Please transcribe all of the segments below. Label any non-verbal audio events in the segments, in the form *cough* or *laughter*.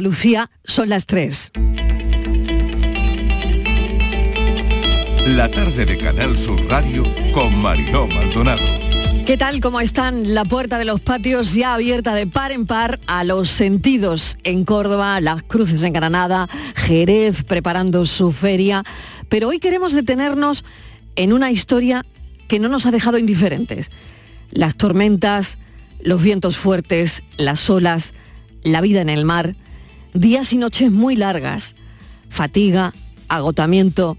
Lucía, son las 3. La tarde de Canal Sur Radio con Mariló Maldonado. ¿Qué tal? ¿Cómo están? La puerta de los patios ya abierta de par en par a los sentidos en Córdoba, las cruces en Granada, Jerez preparando su feria. Pero hoy queremos detenernos en una historia que no nos ha dejado indiferentes. Las tormentas, los vientos fuertes, las olas, la vida en el mar, días y noches muy largas, fatiga, agotamiento.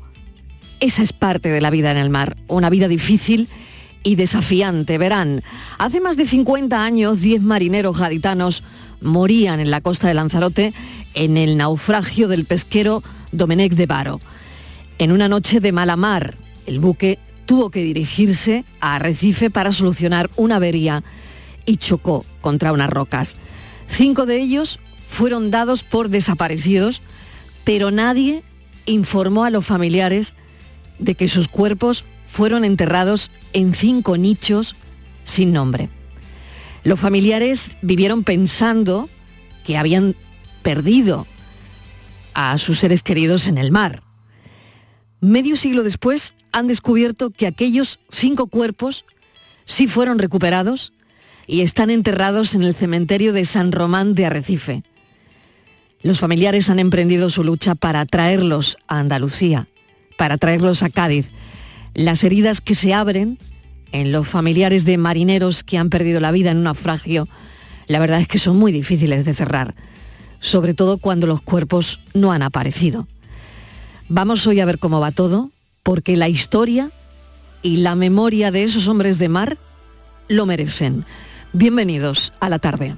Esa es parte de la vida en el mar, una vida difícil y desafiante. Verán, hace más de 50 años 10 marineros gaditanos morían en la costa de Lanzarote en el naufragio del pesquero Domenech de Baro. En una noche de mala mar, el buque tuvo que dirigirse a Arrecife para solucionar una avería y chocó contra unas rocas. Cinco de ellos fueron dados por desaparecidos, pero nadie informó a los familiares de que sus cuerpos fueron enterrados en cinco nichos sin nombre. Los familiares vivieron pensando que habían perdido a sus seres queridos en el mar. Medio siglo después han descubierto que aquellos cinco cuerpos sí fueron recuperados y están enterrados en el cementerio de San Román de Arrecife. Los familiares han emprendido su lucha para traerlos a Andalucía, para traerlos a Cádiz. Las heridas que se abren en los familiares de marineros que han perdido la vida en un naufragio, la verdad es que son muy difíciles de cerrar, sobre todo cuando los cuerpos no han aparecido. Vamos hoy a ver cómo va todo, porque la historia y la memoria de esos hombres de mar lo merecen. Bienvenidos a la tarde.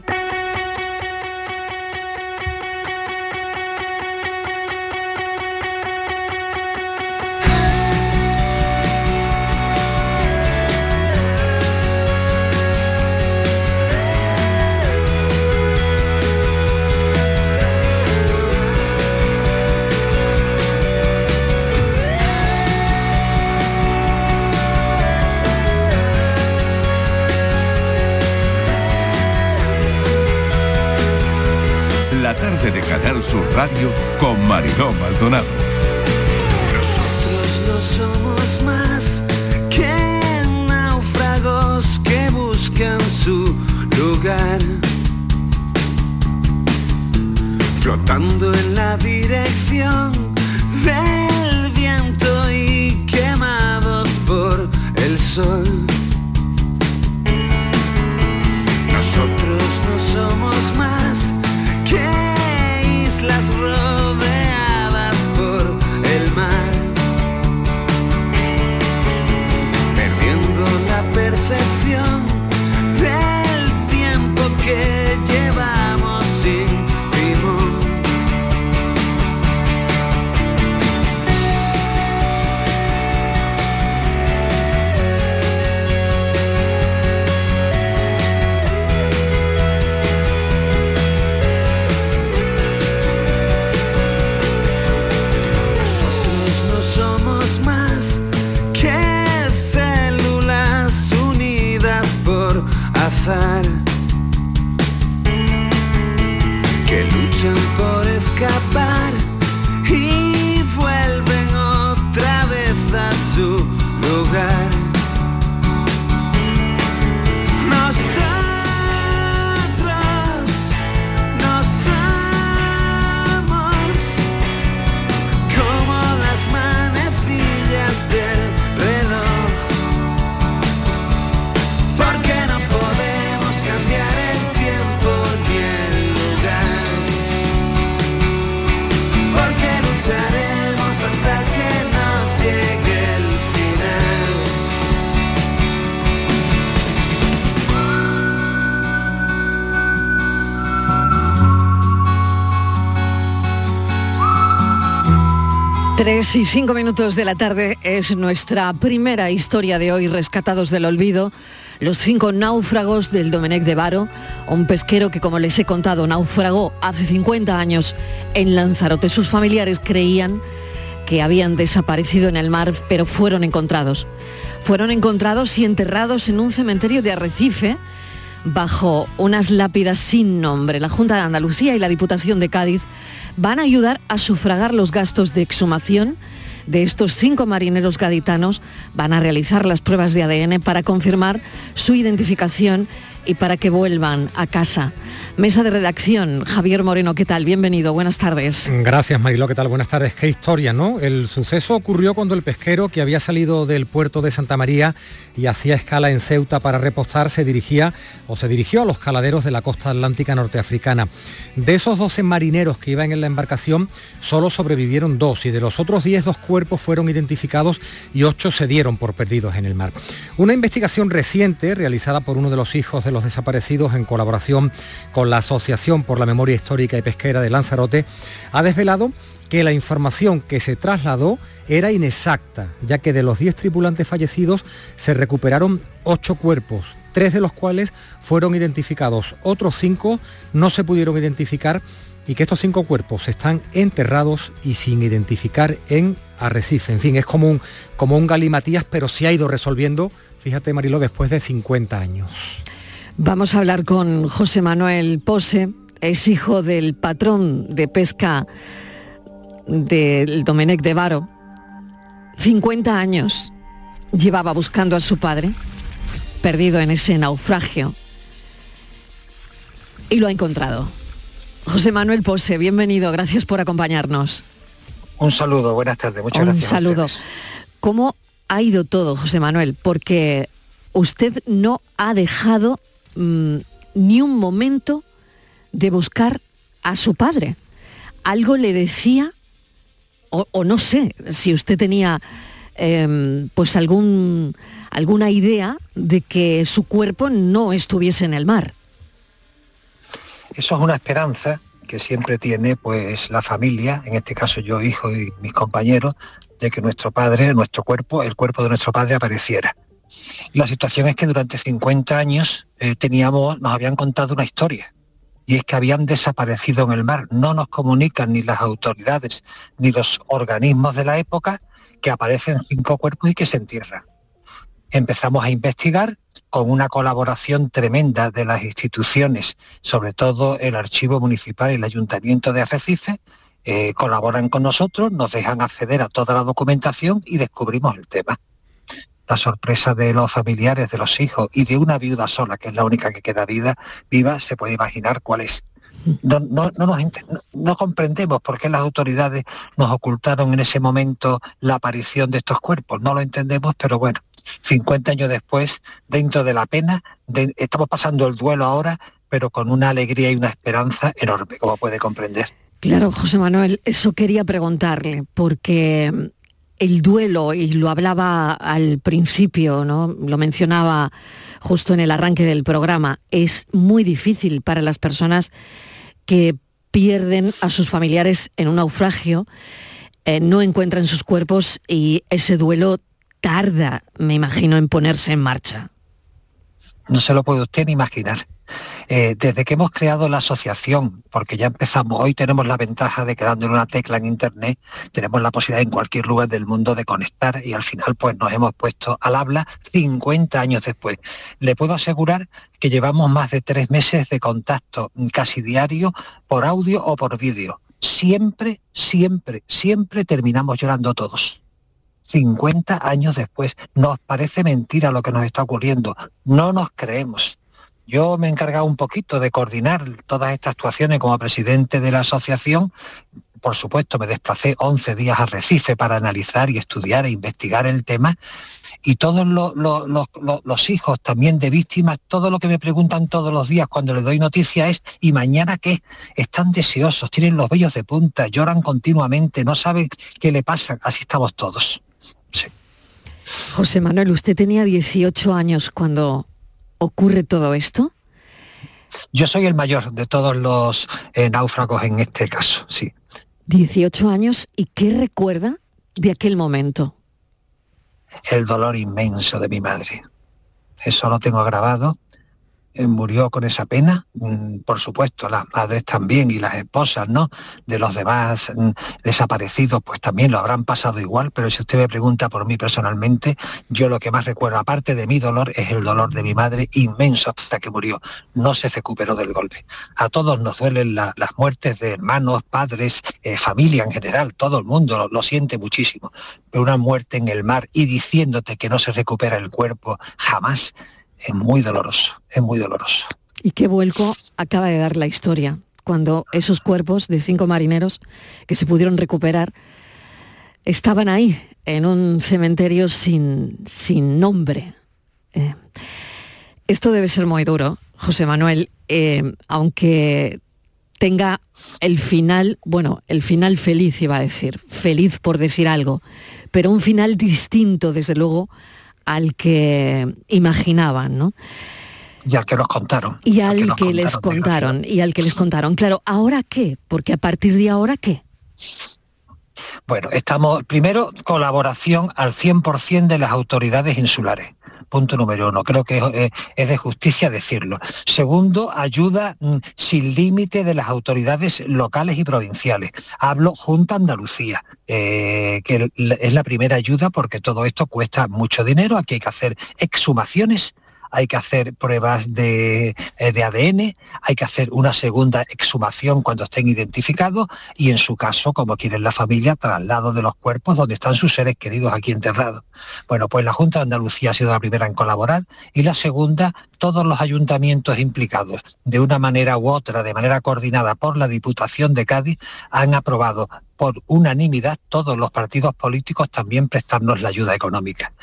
Maldonado. 3 y 5 minutos de la tarde es nuestra primera historia de hoy, Rescatados del Olvido, los cinco náufragos del Domenech de Varo, un pesquero que, como les he contado, naufragó hace 50 años en Lanzarote. Sus familiares creían que habían desaparecido en el mar, pero fueron encontrados. Fueron encontrados y enterrados en un cementerio de Arrecife, bajo unas lápidas sin nombre. La Junta de Andalucía y la Diputación de Cádiz van a ayudar a sufragar los gastos de exhumación de estos cinco marineros gaditanos. Van a realizar las pruebas de ADN para confirmar su identificación y para que vuelvan a casa. Mesa de redacción, Javier Moreno, ¿qué tal? Bienvenido, buenas tardes. Gracias, Mariló, ¿qué tal? Buenas tardes. Qué historia, ¿no? El suceso ocurrió cuando el pesquero que había salido del puerto de Santa María y hacía escala en Ceuta para repostar se dirigía o se dirigió a los caladeros de la costa atlántica norteafricana. De esos 12 marineros que iban en la embarcación, solo sobrevivieron dos y de los otros 10 dos cuerpos fueron identificados y ocho se dieron por perdidos en el mar. Una investigación reciente realizada por uno de los hijos de los desaparecidos en colaboración con la Asociación por la Memoria Histórica y Pesquera de Lanzarote, ha desvelado que la información que se trasladó era inexacta, ya que de los 10 tripulantes fallecidos se recuperaron 8 cuerpos, tres de los cuales fueron identificados, otros 5 no se pudieron identificar y que estos cinco cuerpos están enterrados y sin identificar en Arrecife. En fin, es como un, como un galimatías, pero se ha ido resolviendo, fíjate Marilo, después de 50 años. Vamos a hablar con José Manuel Pose, es hijo del patrón de pesca del Domenech de Varo. 50 años llevaba buscando a su padre, perdido en ese naufragio, y lo ha encontrado. José Manuel Pose, bienvenido, gracias por acompañarnos. Un saludo, buenas tardes, muchas Un gracias. a saludo. ¿Cómo ha ido todo, José Manuel? Porque usted no ha dejado mm, ni un momento de buscar a su padre. Algo le decía, o, no sé, si usted tenía em, pues algún, alguna idea de que su cuerpo no estuviese en el mar. Eso es una esperanza que siempre tiene pues la familia, en este caso yo, hijo y mis compañeros, de que nuestro padre, nuestro cuerpo, el cuerpo de nuestro padre apareciera. La situación es que durante 50 años eh, nos habían contado una historia y es que habían desaparecido en el mar. No nos comunican ni las autoridades ni los organismos de la época que aparecen cinco cuerpos y que se entierran. Empezamos a investigar con una colaboración tremenda de las instituciones, sobre todo el Archivo Municipal y el Ayuntamiento de Arrecife, eh, colaboran con nosotros, nos dejan acceder a toda la documentación y descubrimos el tema. La sorpresa de los familiares, de los hijos y de una viuda sola, que es la única que queda vida, viva, se puede imaginar cuál es. No, no, no, nos no- comprendemos por qué las autoridades nos ocultaron en ese momento la aparición de estos cuerpos. No lo entendemos, pero bueno, 50 años después, dentro de la pena, estamos pasando el duelo ahora, pero con una alegría y una esperanza enorme, como puede comprender. Claro, José Manuel, eso quería preguntarle, porque el duelo, y lo hablaba al principio, ¿no? Lo mencionaba justo en el arranque del programa, es muy difícil para las personas que pierden a sus familiares en un naufragio, eh, no encuentran sus cuerpos y ese duelo tarda, me imagino, en ponerse en marcha. No se lo puede usted ni imaginar. Eh, desde que hemos creado la asociación, porque ya empezamos, hoy tenemos la ventaja de que dándole una tecla en Internet, tenemos la posibilidad en cualquier lugar del mundo de conectar y al final pues nos hemos puesto al habla 50 años después. Le puedo asegurar que llevamos más de tres meses de contacto casi diario por audio o por vídeo. Siempre, siempre, siempre terminamos llorando todos. 50 años después. Nos parece mentira lo que nos está ocurriendo. No nos creemos. Yo me he encargado un poquito de coordinar todas estas actuaciones como presidente de la asociación. Por supuesto, me desplacé 11 días a Recife para analizar y estudiar e investigar el tema. Y todos lo- lo- lo- lo- los hijos también de víctimas, todo lo que me preguntan todos los días cuando les doy noticia es, ¿y mañana qué? Están deseosos, tienen los vellos de punta, lloran continuamente, no saben qué le pasa. Así estamos todos. Sí. José Manuel, usted tenía 18 años cuando ocurre todo esto. Yo soy el mayor de todos los eh, náufragos en este caso, sí. 18 años y qué recuerda de aquel momento. El dolor inmenso de mi madre. Eso lo tengo grabado murió con esa pena, mm, por supuesto las madres también y las esposas ¿no? de los demás mm, desaparecidos pues también lo habrán pasado igual, pero si usted me pregunta por mí personalmente, yo lo que más recuerdo, aparte de mi dolor, es el dolor de mi madre inmenso hasta que murió, no se recuperó del golpe. A todos nos duelen las muertes de hermanos, padres, eh, familia en general, todo el mundo lo siente muchísimo, pero una muerte en el mar y diciéndote que no se recupera el cuerpo jamás, es muy doloroso, es muy doloroso. ¿Y qué vuelco acaba de dar la historia? Cuando esos cuerpos de cinco marineros que se pudieron recuperar estaban ahí, en un cementerio sin, sin nombre. Eh, esto debe ser muy duro, José Manuel, eh, aunque tenga el final, bueno, el final feliz iba a decir, feliz por decir algo, pero un final distinto, desde luego, al que imaginaban, ¿no? Y al que nos contaron. Y al, que, les contaron, y al que les contaron. Claro, ¿ahora qué? Porque a partir de ahora, ¿qué? Bueno, estamos, primero, colaboración al 100% de las autoridades insulares punto número uno. Creo que eh, es, de justicia decirlo. Segundo, ayuda mm, sin límite de las autoridades locales y provinciales. Hablo Junta Andalucía, eh, que es la primera ayuda porque todo esto cuesta mucho dinero. Aquí hay que hacer exhumaciones hay que hacer pruebas de, eh, ADN, hay que hacer una segunda exhumación cuando estén identificados y en su caso, como quieren la familia, traslado de los cuerpos donde están sus seres queridos aquí enterrados. Bueno, pues la Junta de Andalucía ha sido la primera en colaborar y la segunda, todos los ayuntamientos implicados, de una manera u otra, de manera coordinada por la Diputación de Cádiz, han aprobado por unanimidad todos los partidos políticos también prestarnos la ayuda económica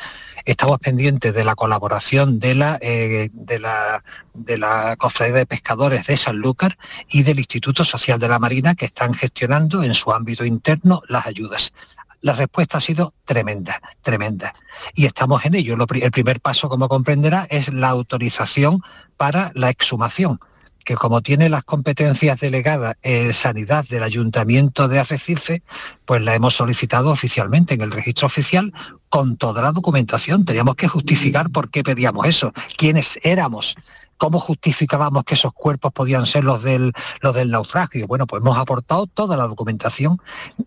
estamos pendientes de la colaboración de la, eh, de la, de la Cofradía de Pescadores de Sanlúcar y del Instituto Social de la Marina que están gestionando en su ámbito interno las ayudas. La respuesta ha sido tremenda, tremenda. Y estamos en ello. el primer paso, como comprenderá, es la autorización para la exhumación que como tiene las competencias delegadas en sanidad del Ayuntamiento de Arrecife, pues la hemos solicitado oficialmente en el registro oficial con toda la documentación. Teníamos que justificar por qué pedíamos eso, quiénes éramos, ¿Cómo justificábamos que esos cuerpos podían ser los del, los del naufragio? Bueno, pues hemos aportado toda la documentación.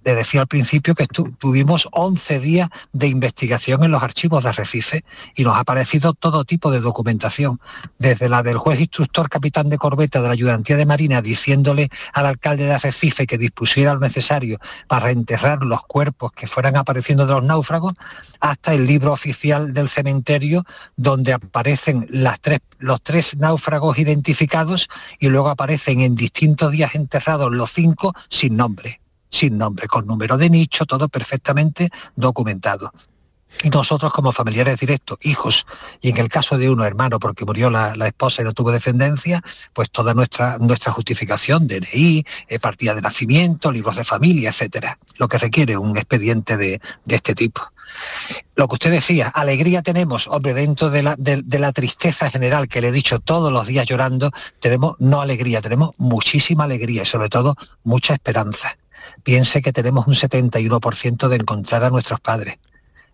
Le decía al principio que tuvimos 11 días de investigación en los archivos de Arrecife y nos ha aparecido todo tipo de documentación, desde la del juez instructor capitán de corbeta de la ayudantía de Marina diciéndole al alcalde de Arrecife que dispusiera lo necesario para enterrar los cuerpos que fueran apareciendo de los náufragos, hasta el libro oficial del cementerio donde aparecen las tres, los tres náufragos identificados y luego aparecen en distintos días enterrados los cinco sin nombre, sin nombre, con número de nicho, todo perfectamente documentado. Y nosotros como familiares directos, hijos, y en el caso de uno hermano, porque murió la, esposa y no tuvo descendencia, pues toda nuestra, nuestra justificación, DNI, eh, partida de nacimiento, libros de familia, etcétera, lo que requiere un expediente de, de este tipo. Lo que usted decía, alegría tenemos, hombre, dentro de la, de, la, tristeza general que le he dicho todos los días llorando, tenemos no alegría, tenemos muchísima alegría y sobre todo mucha esperanza. Piense que tenemos un 71% de encontrar a nuestros padres,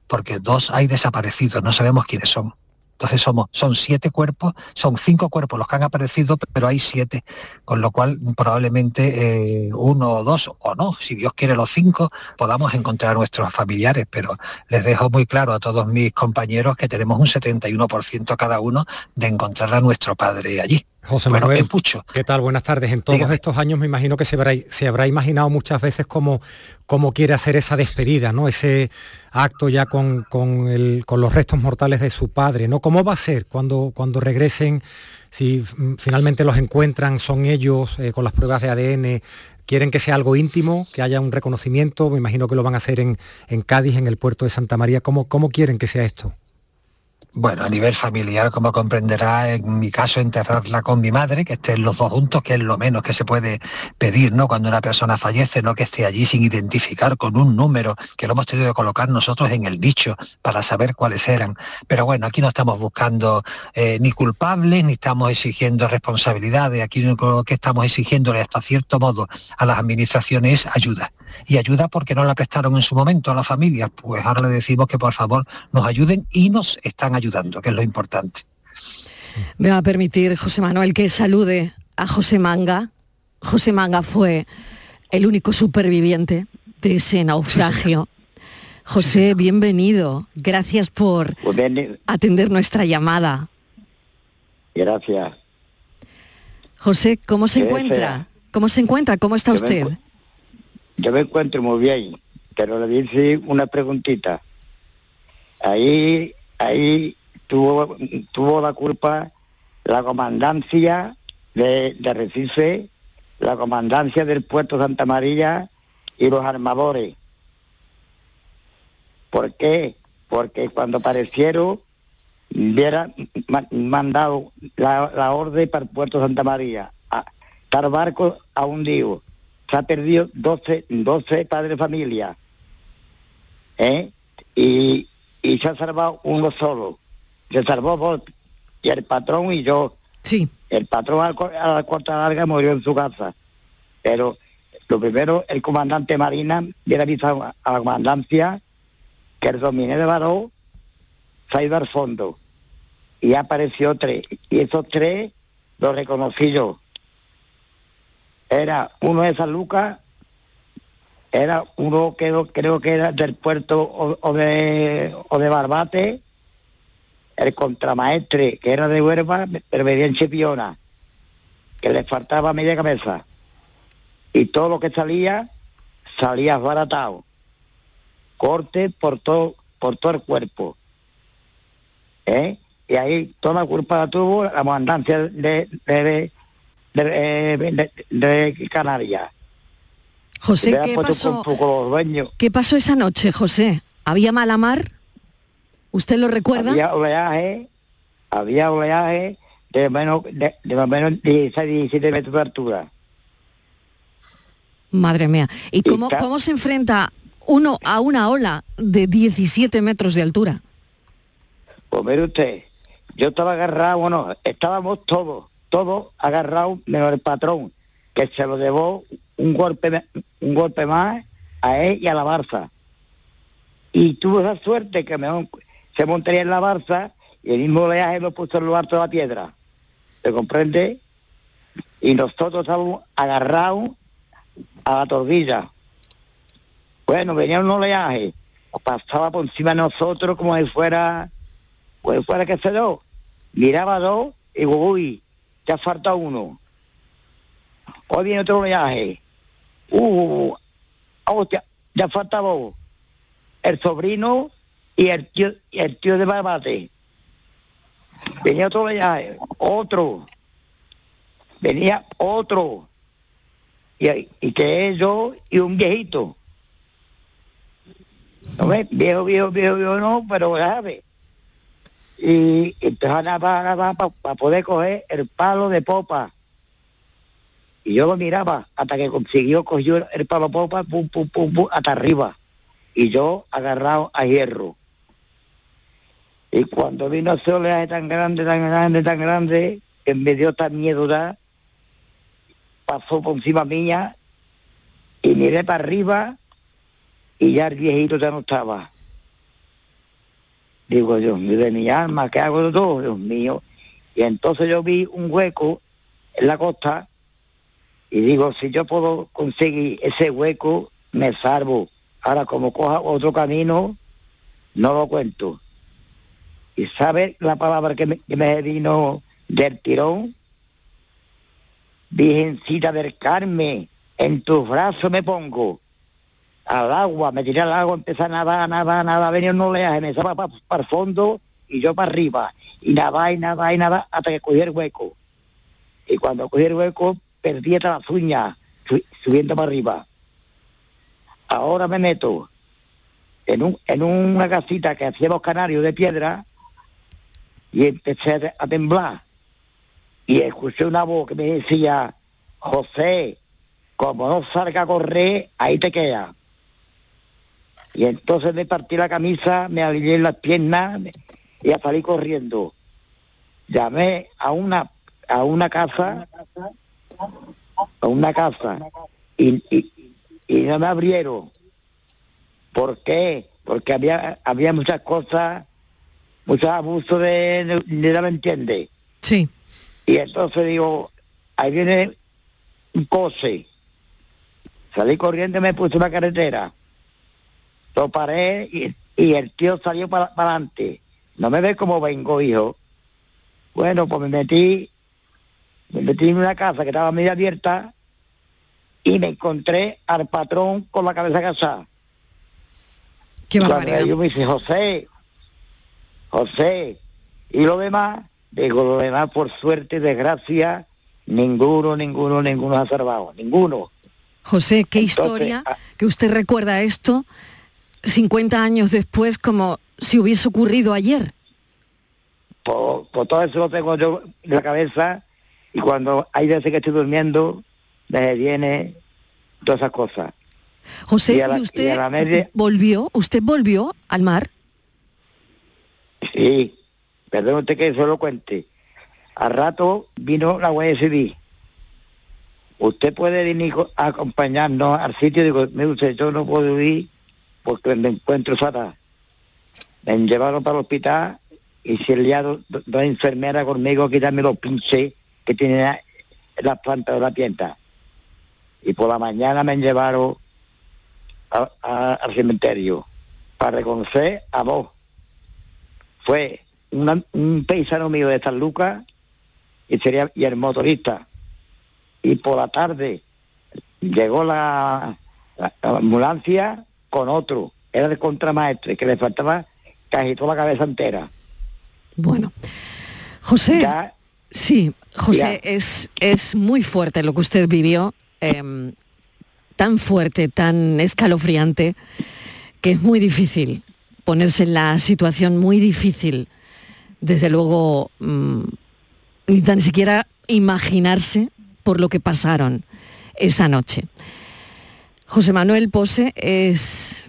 porque dos hay desaparecidos, no sabemos quiénes son. Entonces somos, son siete cuerpos, son cinco cuerpos los que han aparecido, pero hay siete, con lo cual probablemente eh, uno o dos, o no, si Dios quiere los cinco, podamos encontrar a nuestros familiares, pero les dejo muy claro a todos mis compañeros que tenemos un 71% cada uno de encontrar a nuestro padre allí. José Manuel, ¿qué tal? Buenas tardes. En todos estos años me imagino que se habrá, se habrá imaginado muchas veces cómo, cómo, quiere hacer esa despedida, ¿no? Ese acto ya con, con, los restos mortales de su padre, ¿no? ¿Cómo va a ser cuando, cuando regresen? Si mm, finalmente los encuentran, son ellos eh, con las pruebas de ADN, quieren que sea algo íntimo, que haya un reconocimiento, me imagino que lo van a hacer en, en Cádiz, en el puerto de Santa María. ¿Cómo, ¿Cómo quieren que sea esto? Bueno, a nivel familiar, como comprenderá, en mi caso enterrarla con mi madre, que estén los dos juntos, que es lo menos que se puede pedir, ¿no? Cuando una persona fallece, no que esté allí sin identificar con un número, que lo hemos tenido que colocar nosotros en el nicho para saber cuáles eran. Pero bueno, aquí no estamos buscando eh, ni culpables, ni estamos exigiendo responsabilidades, aquí lo que estamos exigiéndole hasta cierto modo a las administraciones es ayuda y ayuda porque no la prestaron en su momento a la familia. Pues ahora le decimos que por favor nos ayuden y nos están ayudando, que es lo importante. Me va a permitir, José Manuel, que salude a José Manga. José Manga fue el único superviviente de ese naufragio. José, bienvenido. Gracias por Pues bien, atender nuestra llamada. gracias. José, ¿cómo se Que encuentra? sea. ¿Cómo se encuentra? ¿Cómo está Yo usted? Yo me encuentro muy bien, pero le dice una preguntita. Ahí, ahí tuvo, tuvo la culpa la comandancia de, de Recife, la comandancia del puerto Santa María y los armadores. ¿Por qué? Porque cuando aparecieron hubiera ma- mandado la, la orden para el puerto Santa María. A, estar barco a hundido. Se ha perdido 12, 12 padres de familia. ¿eh? Y, y se ha salvado uno solo. Se salvó vos y el patrón y yo. Sí. El patrón a la co- a la corta larga murió en su casa. Pero lo primero, el comandante Marina hubiera avisado a a la comandancia que el dominé de Baró se ha ido al fondo. Y apareció tres. Y esos tres los reconocí yo. Era uno de San Lucas, era uno que creo que era del puerto o, de, o de Barbate, el contramaestre, que era de Huerva, pero vivía en Chipiona, que le faltaba media cabeza. Y todo lo que salía, salía baratado. Corte por todo, por todo el cuerpo. ¿Eh? Y ahí toda la culpa la tuvo la comandancia de, de- de Canarias. José, ha ¿qué pasó? un poco los dueños. ¿Qué pasó esa noche, José? ¿Había mala mar? ¿Usted lo recuerda? Había oleaje, había oleaje de menos de, de más o menos 16, 17 metros de altura. Madre mía. ¿Y cómo, está- cómo se enfrenta uno a una ola de 17 metros de altura? Pues mire usted, yo estaba agarrado, bueno, estábamos todos, todos agarrados, menos el patrón, que se lo llevó un golpe, un golpe más a él y a la Barça. Y tuvo esa suerte que se montaría en la Barça y el mismo oleaje lo puso en lo alto de la piedra. ¿Se comprende? Y nosotros estábamos agarrados a la tordilla. Bueno, venía un oleaje, pasaba por encima de nosotros como si fuera pues fuera que se dos, miraba dos y uy, ya falta uno. Hoy viene otro viaje. Uh, hostia, ya falta vos. El sobrino y el tío, y el tío de Barbate. Venía otro viaje, otro. Venía otro. Y, y que yo y un viejito. ¿No ves? Viejo, viejo, viejo, viejo, no, pero grave y empezó a nadar para poder coger el palo de popa. Y yo lo miraba hasta que consiguió, cogió el palo popa, pum, pum, pum, pum, hasta arriba. Y yo agarrado a hierro. Y cuando vino ese oleaje tan grande, tan grande, tan grande, que me dio tan miedo ya, pasó por encima mía y miré para arriba y ya el viejito ya no estaba. Digo, Dios mío, de mi alma, ¿qué hago de todo? Dios mío. Y entonces yo vi un hueco en la costa y digo, si yo puedo conseguir ese hueco, me salvo. Ahora, como coja otro camino, no lo cuento. ¿Y sabe la palabra que me, vino del tirón? Virgencita del Carmen, en tus brazos me pongo al agua, me tiré al agua, empecé a nadar, nadar, nadar, venía un oleaje, me estaba para el fondo y yo para arriba, y nada, y nada, y nada, hasta que cogí el hueco. Y cuando cogí el hueco, perdí hasta las uñas, su- subiendo para arriba. Ahora me meto en, un, en una casita que hacíamos canarios de piedra y empecé a, temblar. Y escuché una voz que me decía, José, como no salga a correr, ahí te queda. Y entonces me partí la camisa, me alineé las piernas y a salí corriendo. Llamé a una a una casa, a una casa, y, y, y no me abrieron. ¿Por qué? Porque había había muchas cosas, muchos abusos de, de, ¿me entiende? Sí. Y entonces digo, ahí viene un coche. Salí corriendo y me puse una carretera. Lo paré y, y el tío salió para adelante. No me ve como vengo, hijo. Bueno, pues me metí, me metí en una casa que estaba medio abierta y me encontré al patrón con la cabeza agachada. Qué barbaridad. yo me dice, José, José, y lo demás, digo, lo demás por suerte, desgracia, ninguno, ninguno, ninguno ha salvado, ninguno. José, qué Entonces, historia ah- que usted recuerda esto 50 años después como si hubiese ocurrido ayer. Por, por todo eso lo tengo yo en la cabeza y cuando hay veces que estoy durmiendo, me viene todas esas cosas. José, Y ¿y, a la- y usted a la media- volvió? ¿Usted volvió al mar? Sí, perdón usted que se lo cuente. Al rato vino la Guardia Civil. Usted puede venir a acompañarnos al sitio. Digo, mire usted, yo no puedo ir porque me encuentro fatal. Me llevaron para el hospital y se liaron do- dos enfermeras conmigo a quitarme los pinches que tenía en las plantas de la tienda. Y por la mañana me llevaron a- a- al cementerio para reconocer a vos fue una- un paisano mío de San Lucas y sería y el motorista y por la tarde llegó la, la- la ambulancia con otro era el contramaestre que le faltaba casi toda la cabeza entera Bueno. José, ya sí, José, Ya. es, es muy fuerte lo que usted vivió, em, tan fuerte, tan escalofriante, que es muy difícil ponerse en la situación muy difícil, desde luego, mm, ni tan siquiera imaginarse por lo que pasaron esa noche. José Manuel Pose es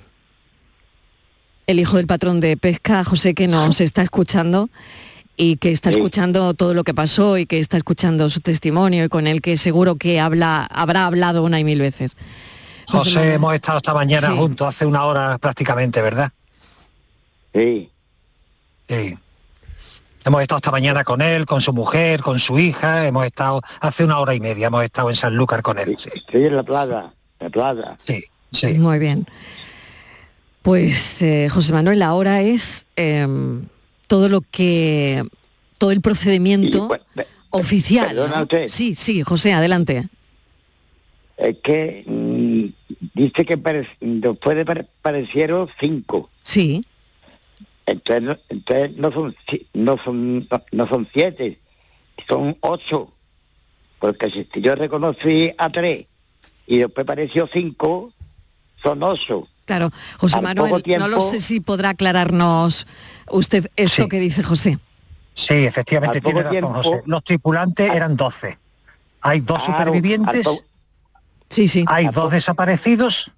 el hijo del patrón de pesca, José, que nos *laughs* está escuchando y que está Sí. escuchando todo lo que pasó y que está escuchando su testimonio y con el que seguro que habla, habrá hablado una y mil veces. José José, Manuel. hemos estado esta mañana Sí. juntos, hace una hora prácticamente, ¿verdad? sí Sí. Hemos estado esta mañana con él, con su mujer, con su hija, hemos estado hace una hora y media, hemos estado en Sanlúcar con él. Sí, estoy en la playa en la playa sí. sí. Muy bien. Pues eh, José Manuel, ahora es em, todo lo que, todo el procedimiento Y, oficial. perdona ¿no? usted. Sí, sí, José, adelante. es que mm, dice que pare- después de pare- parecieron cinco Sí, entonces, no- entonces no son no son no, no son siete son ocho porque si yo reconocí a tres y después pareció cinco son ocho claro. José Manuel, no lo sé si podrá aclararnos usted esto Sí. que dice José. Sí, efectivamente Al poco tiene razón, tiempo- José. Los tripulantes eran 12. Hay dos Claro, supervivientes, Sí, sí. hay dos desaparecidos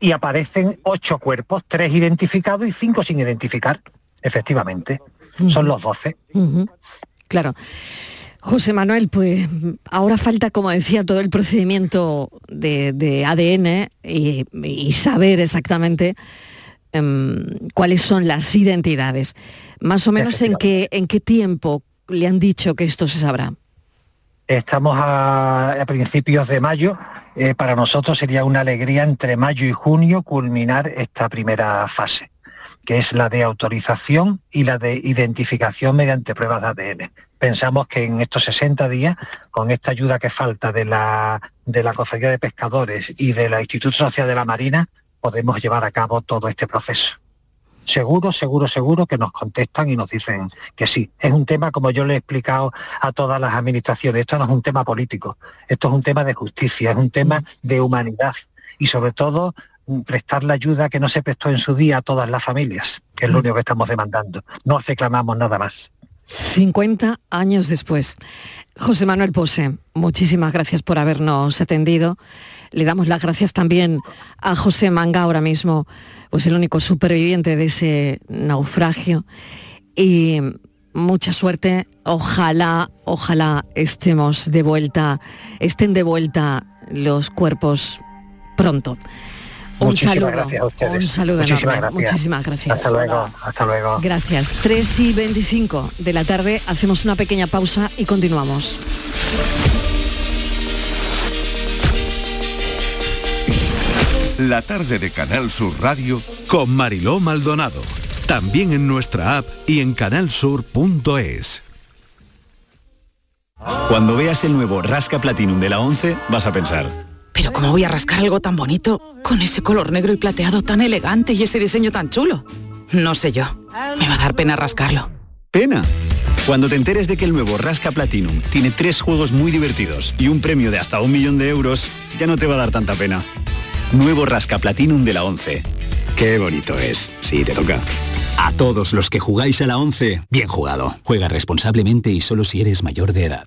y aparecen ocho cuerpos, tres identificados y cinco sin identificar. Efectivamente, son los 12. Ujú, Claro. José Manuel, pues ahora falta, como decía, todo el procedimiento de, de ADN y, y saber exactamente em, cuáles son las identidades. Más o menos en qué, en qué tiempo le han dicho que esto se sabrá. Estamos a, a principios de mayo. Eh, para nosotros sería una alegría entre mayo y junio culminar esta primera fase, que es la de autorización y la de identificación mediante pruebas de ADN. Pensamos que en estos 60 días, con esta ayuda que falta de la, de la Cofradía de Pescadores y del Instituto Social de la Marina, podemos llevar a cabo todo este proceso. Seguro, seguro, seguro que nos contestan y nos dicen que sí. Es un tema, como yo le he explicado a todas las administraciones, esto no es un tema político, esto es un tema de justicia, es un tema de humanidad y sobre todo prestar la ayuda que no se prestó en su día a todas las familias, que es lo único que estamos demandando. No reclamamos nada más. 50 años después. José Manuel Pose, muchísimas gracias por habernos atendido. Le damos las gracias también a José Manga, ahora mismo, pues el único superviviente de ese naufragio. Y mucha suerte. Ojalá, ojalá estemos de vuelta, estén de vuelta los cuerpos pronto. Un Muchísimas saludo. gracias a ustedes. Un saludo Muchísimas enorme. gracias. Muchísimas gracias. Hasta luego, hasta luego. Gracias. 3 y 25 de la tarde. Hacemos una pequeña pausa y continuamos. La tarde de Canal Sur Radio con Mariló Maldonado. También en nuestra app y en canalsur.es. Cuando veas el nuevo Rasca Platinum de la 11, vas a pensar, Pero ¿cómo voy a rascar algo tan bonito con ese color negro y plateado tan elegante y ese diseño tan chulo? No sé yo. Me va a dar pena rascarlo. ¡pena! Cuando te enteres de que el nuevo Rasca Platinum tiene tres juegos muy divertidos y un premio de hasta un millón de euros, ya no te va a dar tanta pena. Nuevo Rasca Platinum de la 11. Qué bonito es. Sí, te toca. A todos los que jugáis a la 11, bien jugado. Juega responsablemente y solo si eres mayor de edad.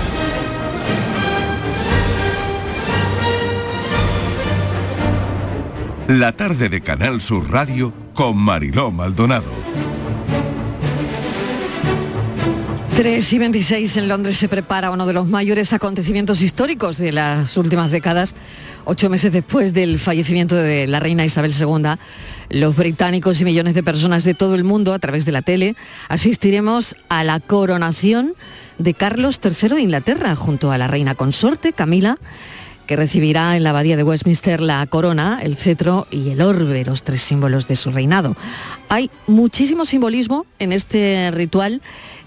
La tarde de Canal Sur Radio con Mariló Maldonado. 3 y 26 en Londres se prepara uno de los mayores acontecimientos históricos de las últimas décadas. Ocho meses después del fallecimiento de la reina Isabel II, los británicos y millones de personas de todo el mundo a través de la tele asistiremos a la coronación de Carlos III de Inglaterra junto a la reina consorte Camila que recibirá en la abadía de Westminster la corona, el cetro y el orbe, los tres símbolos de su reinado. Hay muchísimo simbolismo en este ritual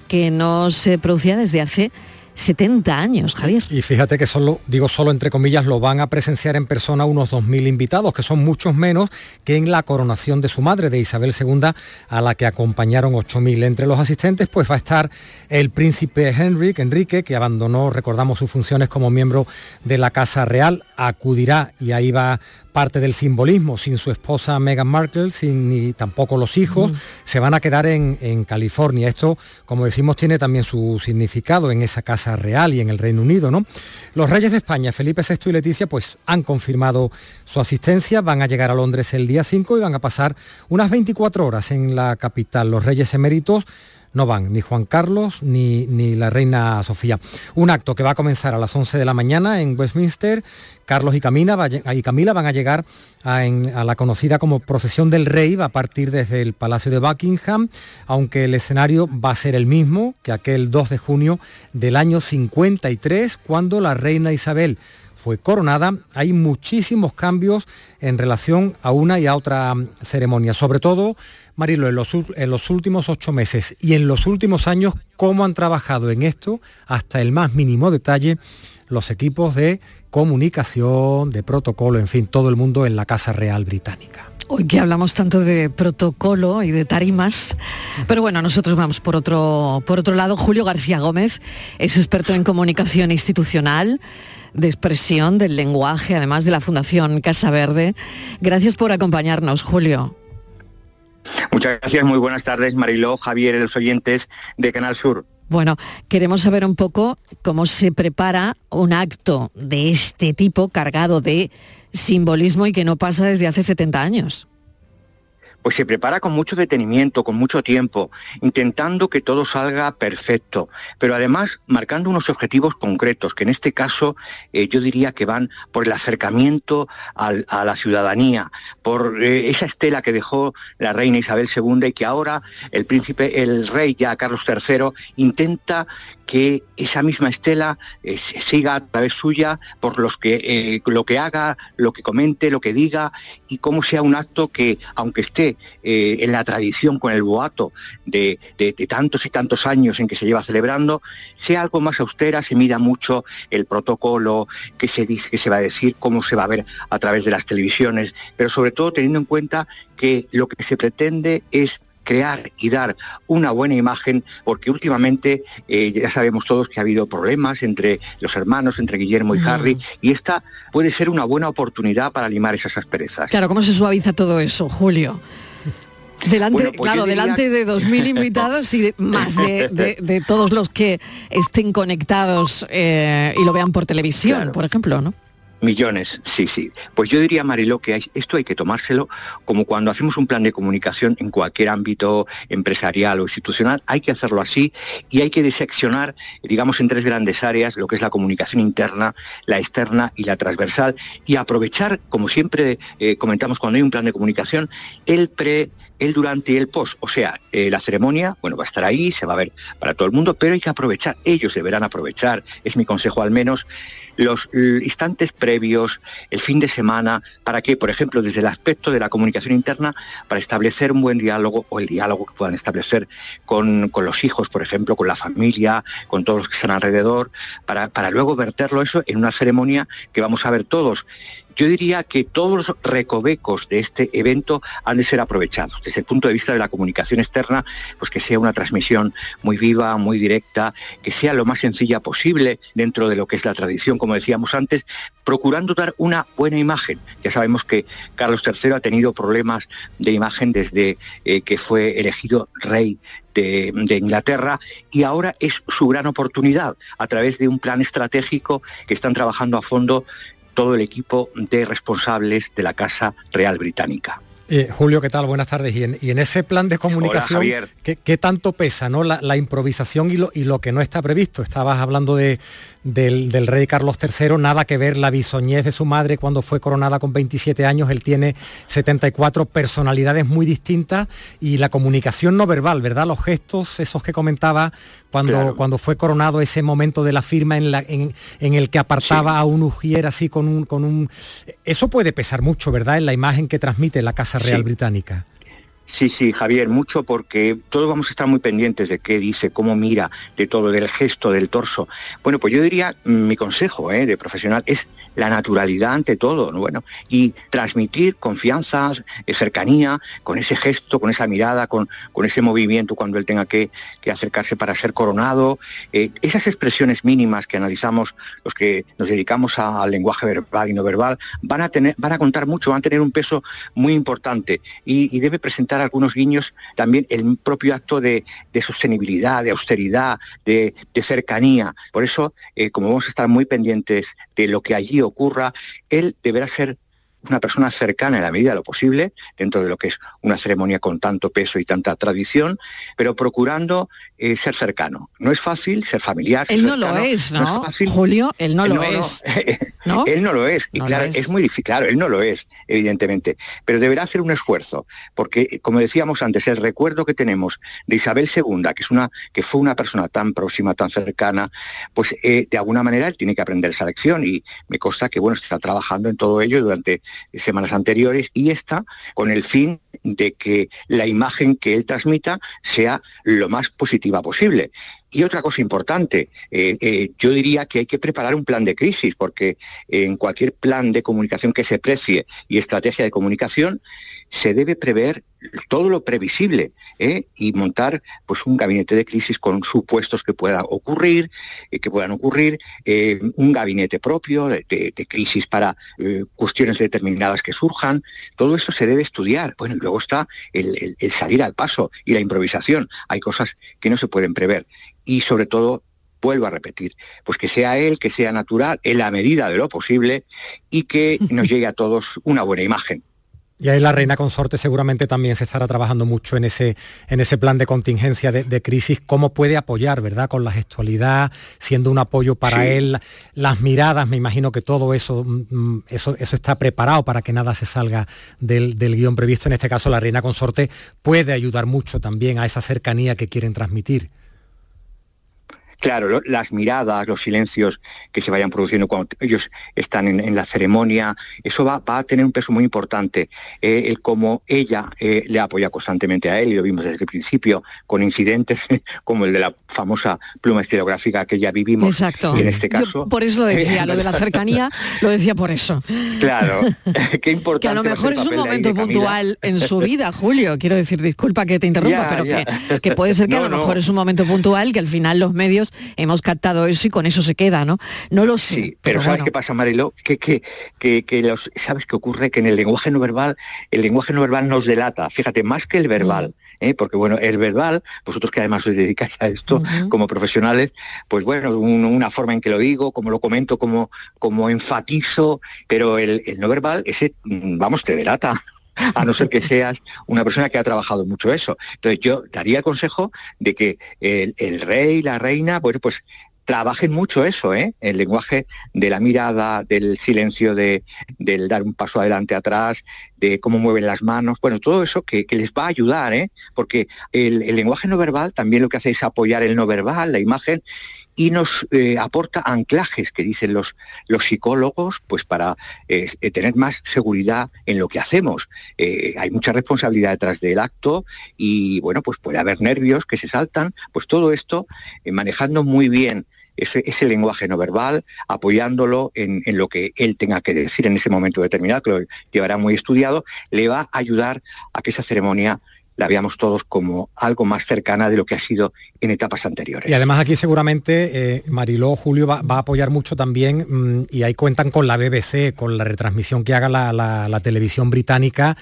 que no se producía desde hace 70 años, Javier. Y fíjate que solo, digo solo entre comillas, lo van a presenciar en persona unos 2.000 invitados, que son muchos menos que en la coronación de su madre, de Isabel II, a la que acompañaron 8.000. Entre los asistentes pues va a estar el príncipe Henrik, Enrique, que abandonó, recordamos, sus funciones como miembro de la Casa Real, acudirá y ahí va parte del simbolismo, sin su esposa Meghan Markle, sin ni tampoco los hijos, Mm. se van a quedar en, en California. Esto, como decimos, tiene también su significado en esa casa real y en el Reino Unido, ¿no? Los reyes de España, Felipe VI y Leticia, pues han confirmado su asistencia, van a llegar a Londres el día 5 y van a pasar unas 24 horas en la capital. Los reyes eméritos no van, ni Juan Carlos ni, ni la reina Sofía. Un acto que va a comenzar a las 11 de la mañana en Westminster. Carlos y Camila, van a llegar a, la conocida como procesión del rey, va a partir desde el Palacio de Buckingham, aunque el escenario va a ser el mismo que aquel 2 de junio del año 53, cuando la reina Isabel fue coronada, hay muchísimos cambios en relación a una y a otra mm, ceremonia. Sobre todo, Marilo, en los últimos ocho meses y en los últimos años, cómo han trabajado en esto hasta el más mínimo detalle los equipos de comunicación, de protocolo, en fin, todo el mundo en la Casa Real Británica. Hoy que hablamos tanto de protocolo y de tarimas, pero bueno, nosotros vamos por otro, por otro lado. Julio García Gómez es experto en comunicación institucional, de expresión del lenguaje, además de la Fundación Casa Verde. Gracias por acompañarnos, Julio. Muchas gracias, muy buenas tardes, Mariló, Javier, los oyentes de Canal Sur. Bueno, queremos saber un poco cómo se prepara un acto de este tipo cargado de simbolismo y que no pasa desde hace 70 años. Pues se prepara con mucho detenimiento, con mucho tiempo, intentando que todo salga perfecto, pero además marcando unos objetivos concretos, que en este caso eh, yo diría que van por el acercamiento a la ciudadanía, por eh, esa estela que dejó la reina Isabel II y que ahora el príncipe, el rey ya Carlos III, intenta que esa misma estela eh, siga a través suya por lo que haga, lo que comente, lo que diga y cómo sea un acto que, aunque esté eh, en la tradición con el boato de, de, tantos y tantos años en que se lleva celebrando, sea algo más austera, se mida mucho el protocolo, que se dice, que se va a decir, cómo se va a ver a través de las televisiones, pero sobre todo teniendo en cuenta que lo que se pretende es crear y dar una buena imagen, porque últimamente eh, ya sabemos todos que ha habido problemas entre los hermanos, entre Guillermo y Harry, y esta puede ser una buena oportunidad para limar esas asperezas. Claro, ¿cómo se suaviza todo eso, Julio? Delante, pues claro, delante de 2.000 invitados y más de, todos los que estén conectados eh, y lo vean por televisión, por ejemplo, ¿no? Millones, sí, sí. Pues yo diría, Mariló, que esto hay que tomárselo como cuando hacemos un plan de comunicación en cualquier ámbito empresarial o institucional, hay que hacerlo así y hay que diseccionar, digamos, en tres grandes áreas, lo que es la comunicación interna, la externa y la transversal, y aprovechar, como siempre eh, comentamos cuando hay un plan de comunicación, el pre el durante y el post. O sea, eh, la ceremonia, bueno, va a estar ahí, se va a ver para todo el mundo, pero hay que aprovechar, ellos deberán aprovechar, es mi consejo al menos, los instantes previos, el fin de semana, para que, por ejemplo, desde el aspecto de la comunicación interna, para establecer un buen diálogo o el diálogo que puedan establecer con, los hijos, por ejemplo, con la familia, con todos los que están alrededor, para, para luego verterlo eso en una ceremonia que vamos a ver todos yo diría que todos los recovecos de este evento han de ser aprovechados. Desde el punto de vista de la comunicación externa, pues que sea una transmisión muy viva, muy directa, que sea lo más sencilla posible dentro de lo que es la tradición, como decíamos antes, procurando dar una buena imagen. Ya sabemos que Carlos III ha tenido problemas de imagen desde eh, que fue elegido rey de, de, Inglaterra y ahora es su gran oportunidad a través de un plan estratégico que están trabajando a fondo todo el equipo de responsables de la Casa Real Británica. Eh, Julio, ¿qué tal? Buenas tardes. Y en, ese plan de comunicación, ¿qué, tanto pesa ¿no? la, improvisación y lo, y lo, que no está previsto? Estabas hablando de, del, rey Carlos III, nada que ver la bisoñez de su madre cuando fue coronada con 27 años, él tiene 74 personalidades muy distintas y la comunicación no verbal, ¿verdad? Los gestos, esos que comentaba cuando, cuando fue coronado, ese momento de la firma en, la, en, el que apartaba a un ujier así con un, con un... Eso puede pesar mucho, ¿verdad? En la imagen que transmite la Casa Real Británica. Sí, sí, Javier, mucho porque todos vamos a estar muy pendientes de qué dice, cómo mira, de todo, del gesto, del torso. Bueno, pues yo diría, mm, mi consejo ¿eh? de profesional es la naturalidad ante todo, bueno, y transmitir confianza, eh, cercanía, con ese gesto, con esa mirada, con, con ese movimiento cuando él tenga que, acercarse para ser coronado. Eh, esas expresiones mínimas que analizamos los que nos dedicamos al lenguaje verbal y no verbal, van a, tener, van a contar mucho, van a tener un peso muy importante y debe presentar algunos guiños también el propio acto de, sostenibilidad, de austeridad, de, cercanía. Por eso, eh, como vamos a estar muy pendientes de lo que allí ocurra, él deberá ser una persona cercana en la medida de lo posible, dentro de lo que es una ceremonia con tanto peso y tanta tradición, pero procurando eh, ser cercano. No es fácil ser familiar. Él no lo es, ¿no? Julio, él no, lo es. *laughs* Él no lo es. Y claro, es. muy difícil. Claro, él no lo es, evidentemente. Pero deberá hacer un esfuerzo, porque, como decíamos antes, el recuerdo que tenemos de Isabel II, que, es una, que fue una persona tan próxima, tan cercana, pues eh, de alguna manera él tiene que aprender esa lección y me consta que, bueno, está trabajando en todo ello durante semanas anteriores y esta con el fin de que la imagen que él transmita sea lo más positiva posible. Y otra cosa importante, eh, eh, yo diría que hay que preparar un plan de crisis, porque en cualquier plan de comunicación que se precie y estrategia de comunicación, se debe prever todo lo previsible ¿eh? y montar pues, un gabinete de crisis con supuestos que puedan ocurrir, que puedan ocurrir, un gabinete propio de, crisis para cuestiones determinadas que surjan. Todo esto se debe estudiar. Bueno, y luego está el salir al paso y la improvisación. Hay cosas que no se pueden prever y sobre todo vuelvo a repetir, pues que sea él, que sea natural, en la medida de lo posible y que nos *laughs* llegue a todos una buena imagen. Y ahí la reina consorte seguramente también se estará trabajando mucho en ese, en ese plan de contingencia de, crisis, cómo puede apoyar, ¿verdad? Con la gestualidad, siendo un apoyo para él, las miradas, me imagino que todo eso, mm, mm, eso, eso está preparado para que nada se salga del, del guion previsto. En este caso, la reina consorte puede ayudar mucho también a esa cercanía que quieren transmitir. Claro, lo- las miradas, los silencios que se vayan produciendo cuando ellos están en, en la ceremonia, eso va, va a tener un peso muy importante. Eh, el cómo ella eh, le apoya constantemente a él, y lo vimos desde el principio, con incidentes *laughs* como el de la famosa pluma estilográfica que ya vivimos. Exacto. En este Yo caso. por eso lo decía, lo de la *laughs* cercanía, lo decía por eso. Claro, *laughs* qué importante. Que a lo mejor es un momento puntual en su vida, Julio. Quiero decir, disculpa que te interrumpa, Ya, pero. Que, que puede ser que a lo no. mejor es un momento puntual que al final los medios hemos captado eso y con eso se queda, ¿no? No lo sé. Sí, pero, ¿sabes bueno. qué pasa, Marilo? Que, que, que, que los, ¿Sabes qué ocurre? Que en el lenguaje no verbal, el lenguaje no verbal nos delata, fíjate, más que el verbal, Mm. ¿eh? porque bueno, el verbal, vosotros que además os dedicáis a esto como profesionales, pues bueno, un- una forma en que lo digo, como lo comento, como, como enfatizo, pero el, el no verbal, ese, mm, vamos, te delata. *laughs* A no ser que seas una persona que ha trabajado mucho eso. Entonces yo daría consejo de que el, el rey, la reina, bueno, pues trabajen mucho eso, ¿eh? el lenguaje de la mirada, del silencio, de, del dar un paso adelante, atrás, de cómo mueven las manos, bueno, todo eso que, que les va a ayudar, ¿eh? porque el, el lenguaje no verbal también lo que hace es apoyar el no verbal, la imagen, y nos eh, aporta anclajes que dicen los, los psicólogos pues para eh, eh, tener más seguridad en lo que hacemos. Hay mucha responsabilidad detrás del acto y bueno, pues puede haber nervios que se saltan, pues todo esto manejando muy bien ese, ese lenguaje no verbal, apoyándolo en, en lo que él tenga que decir en ese momento determinado, que lo llevará muy estudiado, le va a ayudar a que esa ceremonia la veamos todos como algo más cercana de lo que ha sido en etapas anteriores. Y además aquí seguramente eh, Mariló Julio va, va a apoyar mucho también mm, y ahí cuentan con la BBC, con la retransmisión que haga la, la- la televisión británica,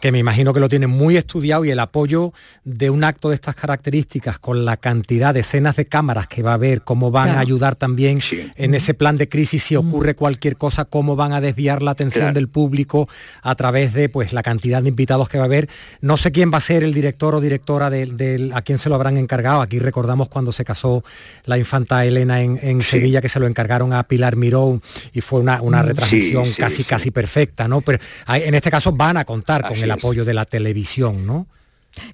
que me imagino que lo tienen muy estudiado y el apoyo de un acto de estas características con la cantidad de escenas de cámaras que va a haber, cómo van Claro. a ayudar también en ese plan de crisis si ocurre cualquier cosa, cómo van a desviar la atención Claro. del público a través de pues la cantidad de invitados que va a haber. No sé quién va a ser el director o directora del, del- a quién se lo habrán encargado. Aquí recordamos cuando se casó la infanta Elena en, en Sevilla que se lo encargaron a Pilar Miró y fue una, una Mm. retransmisión Sí, sí, casi casi perfecta, ¿no? Pero hay- en este caso van a contar con el es. apoyo de la televisión, ¿no?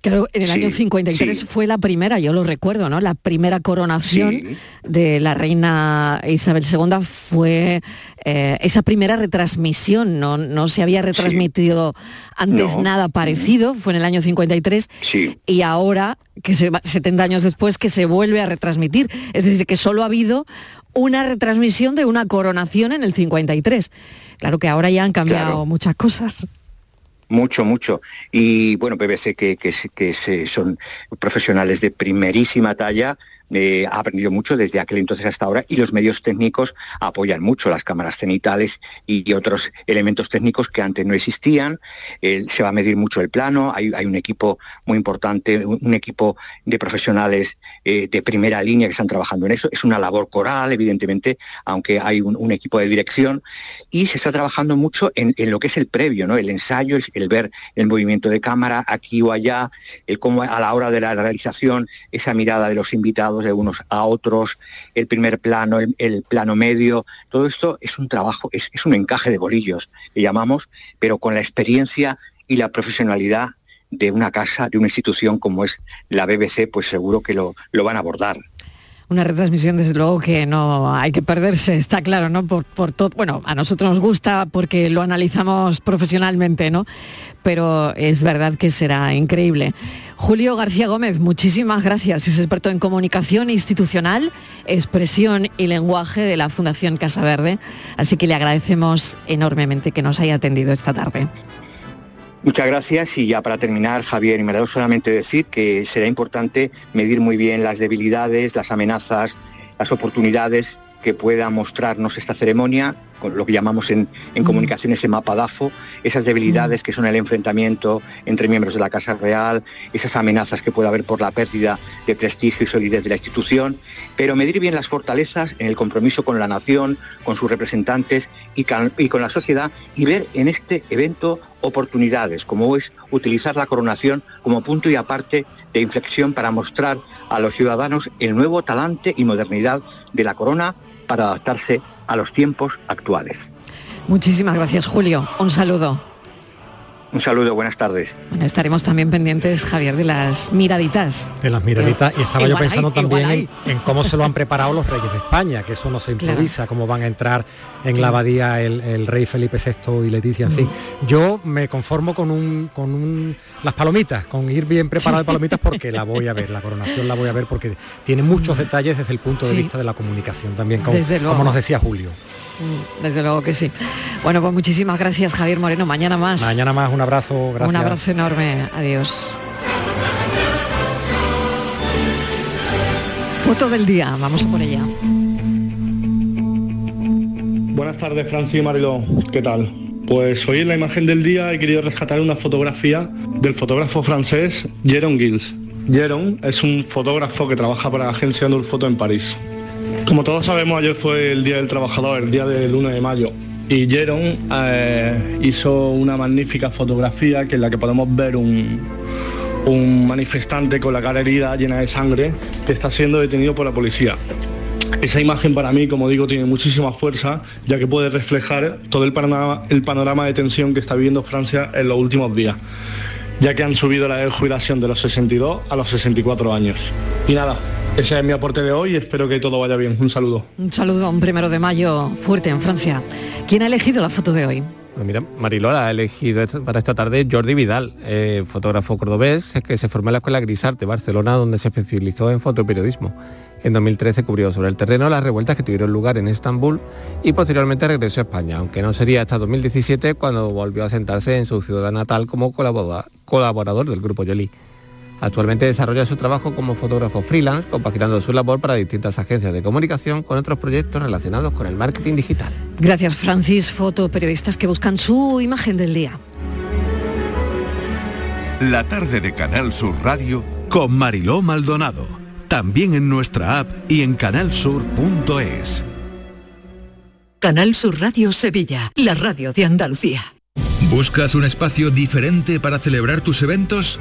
Claro, en el Sí, año 53 sí. fue la primera, yo lo recuerdo, ¿no? La primera coronación Sí. de la reina Isabel II fue eh, esa primera retransmisión, no, no se había retransmitido antes No. nada parecido, fue en el año 53 Sí. y ahora, que se, va- 70 años después, que se vuelve a retransmitir. Es decir, que solo ha habido una retransmisión de una coronación en el 53. Claro que ahora ya han cambiado Claro. muchas cosas. Mucho, mucho. Y bueno, BBC, que, que, que son profesionales de primerísima talla, eh, ha aprendido mucho desde aquel entonces hasta ahora y los medios técnicos apoyan mucho las cámaras cenitales y, otros elementos técnicos que antes no existían. Eh, se va a medir mucho el plano, hay, un equipo muy importante, un, equipo de profesionales eh, de primera línea que están trabajando en eso. Es una labor coral, evidentemente, aunque hay un, equipo de dirección y se está trabajando mucho en, en lo que es el previo, ¿no? el ensayo, el, el ver el movimiento de cámara aquí o allá, el cómo a la hora de la realización, esa mirada de los invitados de unos a otros, el primer plano, el, el plano medio, todo esto es un trabajo, es, es un encaje de bolillos, le llamamos, pero con la experiencia y la profesionalidad de una casa, de una institución como es la BBC, pues seguro que lo, lo van a abordar. Una retransmisión, desde luego, que no hay que perderse, está claro, ¿no? Por, por todo, bueno, a nosotros nos gusta porque lo analizamos profesionalmente, ¿no? Pero es verdad que será increíble. Julio García Gómez, muchísimas gracias. Es experto en comunicación institucional, expresión y lenguaje de la Fundación Casa Verde. Así que le agradecemos enormemente que nos haya atendido esta tarde. Muchas gracias y ya para terminar, Javier, y me da solamente decir que será importante medir muy bien las debilidades, las amenazas, las oportunidades que pueda mostrarnos esta ceremonia, con lo que llamamos en, en comunicación ese mapa DAFO, esas debilidades que son el enfrentamiento entre miembros de la Casa Real, esas amenazas que puede haber por la pérdida de prestigio y solidez de la institución, pero medir bien las fortalezas en el compromiso con la nación, con sus representantes y con, y con la sociedad y ver en este evento oportunidades, como es utilizar la coronación como punto y aparte de inflexión para mostrar a los ciudadanos el nuevo talante y modernidad de la corona para adaptarse a los tiempos actuales. Muchísimas gracias, Julio. Un saludo. Un saludo, buenas tardes. Bueno, estaremos también pendientes, Javier, de las miraditas. De las miraditas. Y estaba yo pensando hay, también en, en cómo se lo han preparado los reyes de España, que eso no se improvisa, cómo van a entrar en la abadía el, el rey Felipe VI y Leticia, en fin. Yo me conformo con un, con un, las palomitas, con ir bien preparado de palomitas porque la voy a ver, la coronación la voy a ver porque tiene muchos detalles desde el punto de Sí. vista de la comunicación también, como, Desde luego. como nos decía Julio. Mm, Desde luego que sí. Bueno, pues muchísimas gracias, Javier Moreno. Mañana más. Mañana más, un abrazo, gracias. Un abrazo enorme. Adiós. Foto del día. Vamos a por ella. Buenas tardes, Francis y Mariló. ¿Qué tal? Pues hoy en la imagen del día he querido rescatar una fotografía del fotógrafo francés Jérôme Gilles. Jérôme es un fotógrafo que trabaja para la agencia Nur Photo en París. Como todos sabemos, ayer fue el Día del Trabajador, el día del 1 de mayo. Y Jérôme eh, hizo una magnífica fotografía que en la que podemos ver un, un manifestante con la cara herida llena de sangre que está siendo detenido por la policía. Esa imagen para mí, como digo, tiene muchísima fuerza, ya que puede reflejar todo el panorama, de tensión que está viviendo Francia en los últimos días, ya que han subido la jubilación de los 62 a los 64 años. Y nada, ese es mi aporte de hoy espero que todo vaya bien. Un saludo. Un saludo, un primero de mayo fuerte en Francia. ¿Quién ha elegido la foto de hoy? Pues mira, Marilola ha elegido para esta tarde Jordi Vidal, eh, fotógrafo cordobés que se formó en la Escuela Grisarte, Barcelona, donde se especializó en fotoperiodismo. En 2013 cubrió sobre el terreno las revueltas que tuvieron lugar en Estambul y posteriormente regresó a España, aunque no sería hasta 2017 cuando volvió a sentarse en su ciudad natal como colabora- colaborador del Grupo Yoli. Actualmente desarrolla su trabajo como fotógrafo freelance, compaginando su labor para distintas agencias de comunicación con otros proyectos relacionados con el marketing digital. Gracias, Francis. Fotoperiodistas que buscan su imagen del día. La tarde de Canal Sur Radio Con Mariló Maldonado. También en nuestra app y en canalsur.es. Canal Sur Radio Sevilla, la radio de Andalucía. ¿Buscas un espacio diferente para celebrar tus eventos?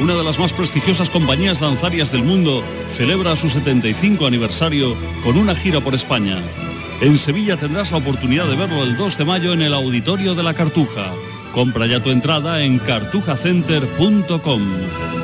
una de las más prestigiosas compañías danzarias del mundo, celebra su 75 aniversario con una gira por España. En Sevilla tendrás la oportunidad de verlo el 2 de mayo en el Auditorio de la Cartuja. Compra ya tu entrada en cartujacenter.com.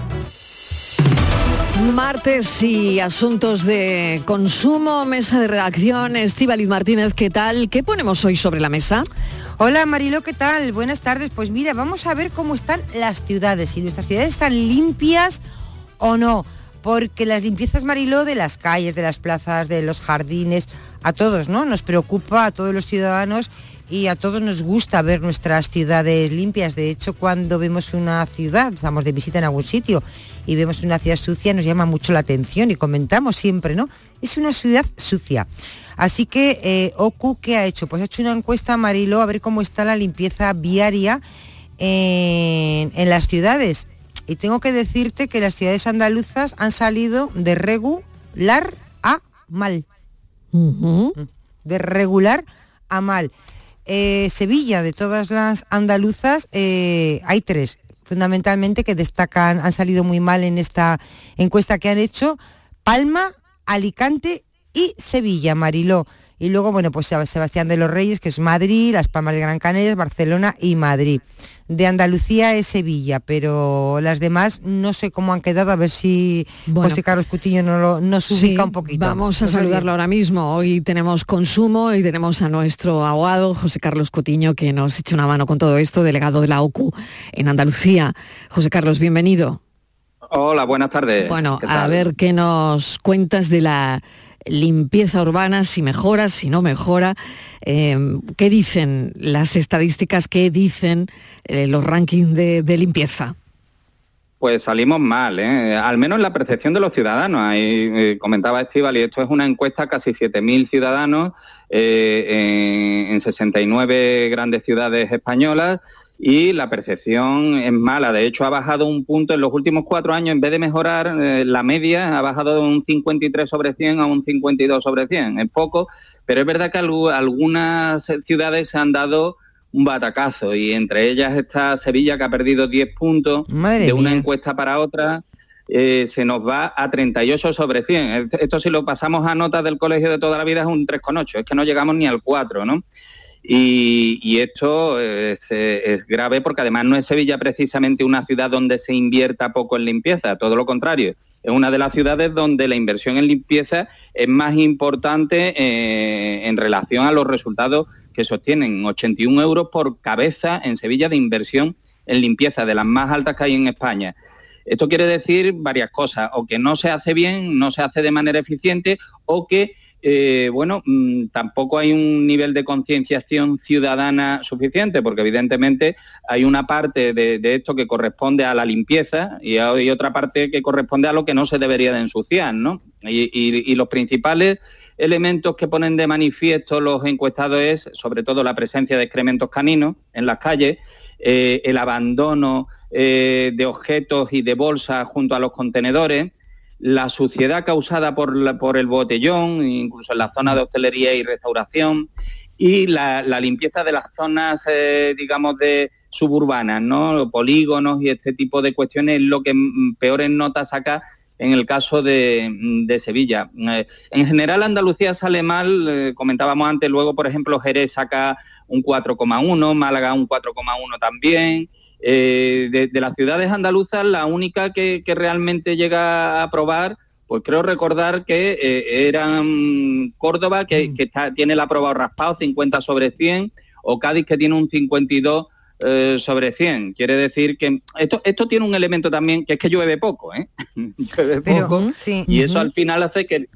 Martes y asuntos de consumo, mesa de redacción, Estíbaliz Martínez, ¿qué tal? ¿Qué ponemos hoy sobre la mesa? Hola Marilo, ¿qué tal? Buenas tardes. Pues mira, vamos a ver cómo están las ciudades, si nuestras ciudades están limpias o no. Porque las limpiezas, Mariló, de las calles, de las plazas, de los jardines, a todos, ¿no? Nos preocupa a todos los ciudadanos y a todos nos gusta ver nuestras ciudades limpias. De hecho, cuando vemos una ciudad, estamos de visita en algún sitio y vemos una ciudad sucia, nos llama mucho la atención y comentamos siempre, ¿no? Es una ciudad sucia. Así que eh, OCU, ¿qué ha hecho? Pues ha hecho una encuesta, Mariló, a ver cómo está la limpieza viaria en, en las ciudades. Y tengo que decirte que las ciudades andaluzas han salido de regular a mal. De regular a mal. Eh, Sevilla, de todas las andaluzas, eh, hay tres, fundamentalmente, que destacan, han salido muy mal en esta encuesta que han hecho. Palma, Alicante y Sevilla, Mariló. Y luego, bueno, pues Sebastián de los Reyes, que es Madrid, Las Palmas de Gran Canaria, Barcelona y Madrid. De Andalucía es Sevilla, pero las demás no sé cómo han quedado, a ver si José Carlos Cutiño nos, lo, nos ubica un poquito. Vamos a saludarlo ahora mismo. Hoy tenemos consumo y tenemos a nuestro abogado José Carlos Cutiño que nos echa una mano con todo esto, delegado de la OCU en Andalucía. José Carlos, bienvenido. Hola, buenas tardes. Bueno, a ver qué nos cuentas de la limpieza urbana, si mejora, si no mejora. Eh, ¿Qué dicen las estadísticas? ¿Qué dicen eh, los rankings de, limpieza? Pues salimos mal, ¿eh? al menos en la percepción de los ciudadanos. Ahí comentaba Estival, y esto es una encuesta casi 7.000 ciudadanos en 69 grandes ciudades españolas y la percepción es mala. De hecho, ha bajado un punto en los últimos cuatro años, en vez de mejorar eh, la media, ha bajado de un 53 sobre 100 a un 52 sobre 100. Es poco, pero es verdad que algunas ciudades se han dado un batacazo y entre ellas está Sevilla que ha perdido 10 puntos de una encuesta para otra. Eh, se nos va a 38 sobre 100. Esto si lo pasamos a notas del colegio de toda la vida es un 3,8, es que no llegamos ni al 4, ¿no? Y, esto es, grave porque además no es Sevilla precisamente una ciudad donde se invierta poco en limpieza, todo lo contrario. Es una de las ciudades donde la inversión en limpieza es más importante eh, en relación a los resultados que sostienen. 81 euros por cabeza en Sevilla de inversión en limpieza, de las más altas que hay en España. Esto quiere decir varias cosas, o que no se hace bien, no se hace de manera eficiente, o que eh, bueno, mm, tampoco hay un nivel de concienciación ciudadana suficiente, porque evidentemente hay una parte de, esto que corresponde a la limpieza y hay otra parte que corresponde a lo que no se debería de ensuciar, ¿no? Y, los principales elementos que ponen de manifiesto los encuestados es, sobre todo, la presencia de excrementos caninos en las calles, eh, el abandono eh, de objetos y de bolsas junto a los contenedores, la suciedad causada por, por el botellón, incluso en la zona de hostelería y restauración, y la, limpieza de las zonas, eh, digamos, de suburbanas, ¿no? Polígonos y este tipo de cuestiones, lo que peores notas saca en el caso de, Sevilla. Eh, en general Andalucía sale mal, eh, comentábamos antes, luego por ejemplo Jerez saca un 4,1, Málaga un 4,1 también, eh, de, las ciudades andaluzas, la única que, realmente llega a aprobar, pues creo recordar que eh, eran Córdoba, que, mm. tiene el aprobado raspado 50 sobre 100, o Cádiz, que tiene un 52 eh, sobre 100. Quiere decir que esto, esto tiene un elemento también, que es que llueve poco, ¿eh? *laughs* llueve poco, y eso al final hace que,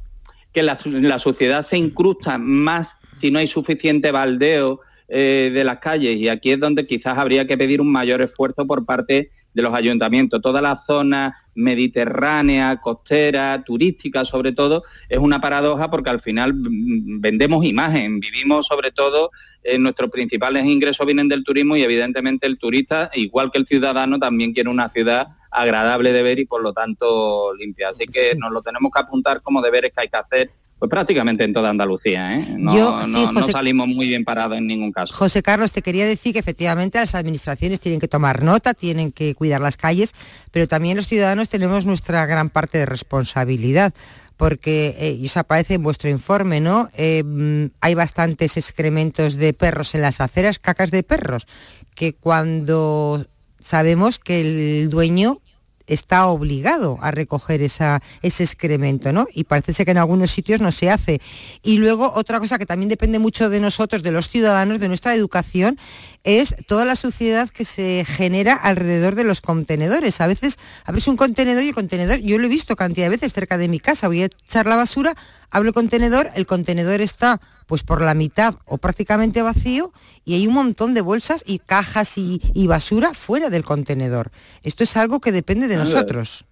que la, la sociedad se incrusta más si no hay suficiente baldeo, eh, de las calles y aquí es donde quizás habría que pedir un mayor esfuerzo por parte de los ayuntamientos. Toda la zona mediterránea, costera, turística sobre todo, es una paradoja porque al final mm, vendemos imagen, vivimos sobre todo, en nuestros principales ingresos vienen del turismo y evidentemente el turista, igual que el ciudadano, también quiere una ciudad agradable de ver y por lo tanto limpia. Así que nos lo tenemos que apuntar como deberes que hay que hacer pues prácticamente en toda Andalucía, ¿eh? no, salimos muy bien parados en ningún caso. José Carlos, te quería decir que efectivamente las administraciones tienen que tomar nota, tienen que cuidar las calles, pero también los ciudadanos tenemos nuestra gran parte de responsabilidad porque, eh, y eso aparece en vuestro informe, ¿no? Eh, mm, hay bastantes excrementos de perros en las aceras, cacas de perros, que cuando sabemos que el dueño está obligado a recoger esa, ese excremento, ¿no? Y parece ser que en algunos sitios no se hace. Y luego otra cosa que también depende mucho de nosotros, de los ciudadanos, de nuestra educación, es toda la suciedad que se genera alrededor de los contenedores. A veces abres un contenedor y el contenedor, yo lo he visto cantidad de veces cerca de mi casa, voy a echar la basura, abro el contenedor, el contenedor está pues por la mitad o prácticamente vacío y hay un montón de bolsas y cajas y, y basura fuera del contenedor. Esto es algo que depende de nosotros.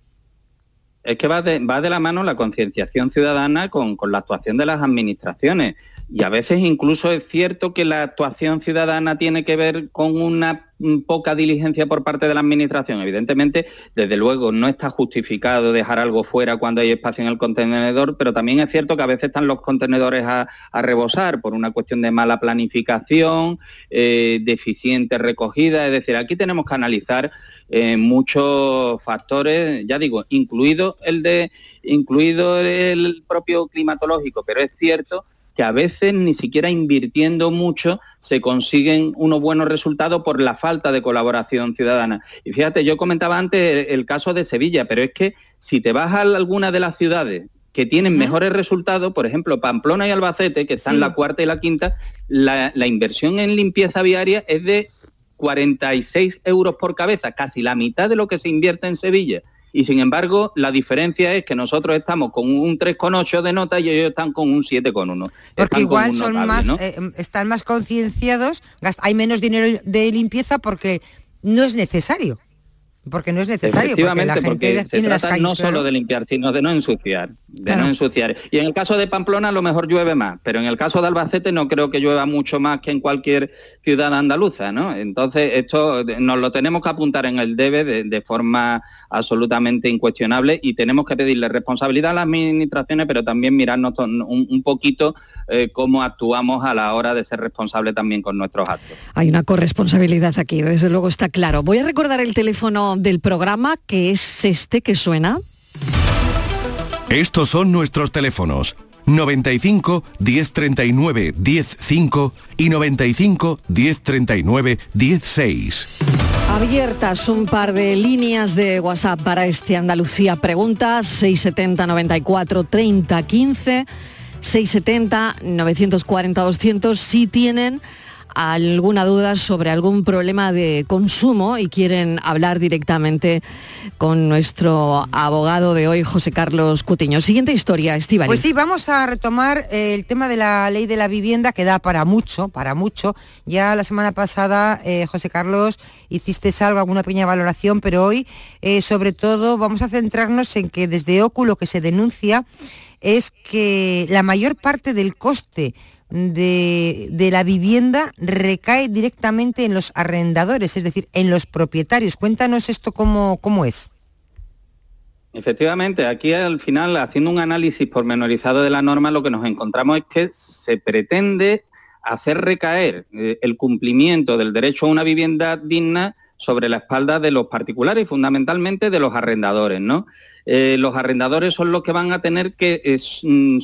Es que va de, va de la mano la concienciación ciudadana con, con la actuación de las administraciones. Y a veces incluso es cierto que la actuación ciudadana tiene que ver con una mm, poca diligencia por parte de la Administración. Evidentemente, desde luego, no está justificado dejar algo fuera cuando hay espacio en el contenedor, pero también es cierto que a veces están los contenedores a, a rebosar por una cuestión de mala planificación, eh, deficiente recogida. Es decir, aquí tenemos que analizar eh, muchos factores, ya digo, incluido el de, incluido el propio climatológico, pero es cierto que a veces ni siquiera invirtiendo mucho se consiguen unos buenos resultados por la falta de colaboración ciudadana. Y fíjate, yo comentaba antes el caso de Sevilla, pero es que si te vas a alguna de las ciudades que tienen mejores resultados, por ejemplo, Pamplona y Albacete, que están la cuarta y la quinta, la, la inversión en limpieza viaria es de 46 euros por cabeza, casi la mitad de lo que se invierte en Sevilla y sin embargo la diferencia es que nosotros estamos con un 3,8 de nota y ellos están con un 7,1. Porque igual son más, eh, están más concienciados, hay menos dinero de limpieza porque no es necesario. Porque no es necesario, porque la gente tiene las calles, no solo de limpiar, sino de no ensuciar, de no ensuciar. Y en el caso de Pamplona a lo mejor llueve más, pero en el caso de Albacete no creo que llueva mucho más que en cualquier ciudad andaluza, ¿no? Entonces esto nos lo tenemos que apuntar en el debe de, forma absolutamente incuestionable y tenemos que pedirle responsabilidad a las administraciones, pero también mirarnos un, poquito eh, cómo actuamos a la hora de ser responsables también con nuestros actos. Hay una corresponsabilidad aquí, desde luego está claro. Voy a recordar el teléfono del programa que es este que suena. Estos son nuestros teléfonos 95 1039 105 y 95 1039 16. Abiertas un par de líneas de WhatsApp para este Andalucía Preguntas 670 94 30 15 670 940 200 si tienen alguna duda sobre algún problema de consumo y quieren hablar directamente con nuestro abogado de hoy, José Carlos Cutiño. Siguiente historia, Estivali. Pues sí, vamos a retomar el tema de la ley de la vivienda que da para mucho, para mucho. Ya la semana pasada, eh, José Carlos, hiciste algo, alguna pequeña valoración, pero hoy, eh, sobre todo, vamos a centrarnos en que desde Óculo que se denuncia es que la mayor parte del coste de, la vivienda recae directamente en los arrendadores, es decir, en los propietarios. Cuéntanos esto cómo, cómo es. Efectivamente, aquí al final, haciendo un análisis pormenorizado de la norma, lo que nos encontramos es que se pretende hacer recaer eh, el cumplimiento del derecho a una vivienda digna sobre la espalda de los particulares y fundamentalmente de los arrendadores, ¿no? Eh, los arrendadores son los que van a tener que mm,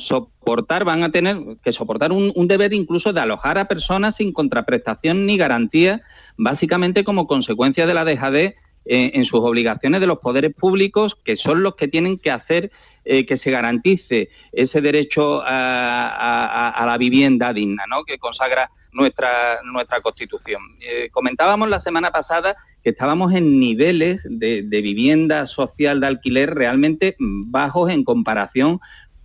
van a tener que soportar un, deber incluso de alojar a personas sin contraprestación ni garantía, básicamente como consecuencia de la dejadez eh, en sus obligaciones de los poderes públicos, que son los que tienen que hacer eh, que se garantice ese derecho a, la vivienda digna, ¿no? que consagra nuestra, nuestra Constitución. comentábamos la semana pasada que estábamos en niveles de, vivienda social de alquiler realmente bajos en comparación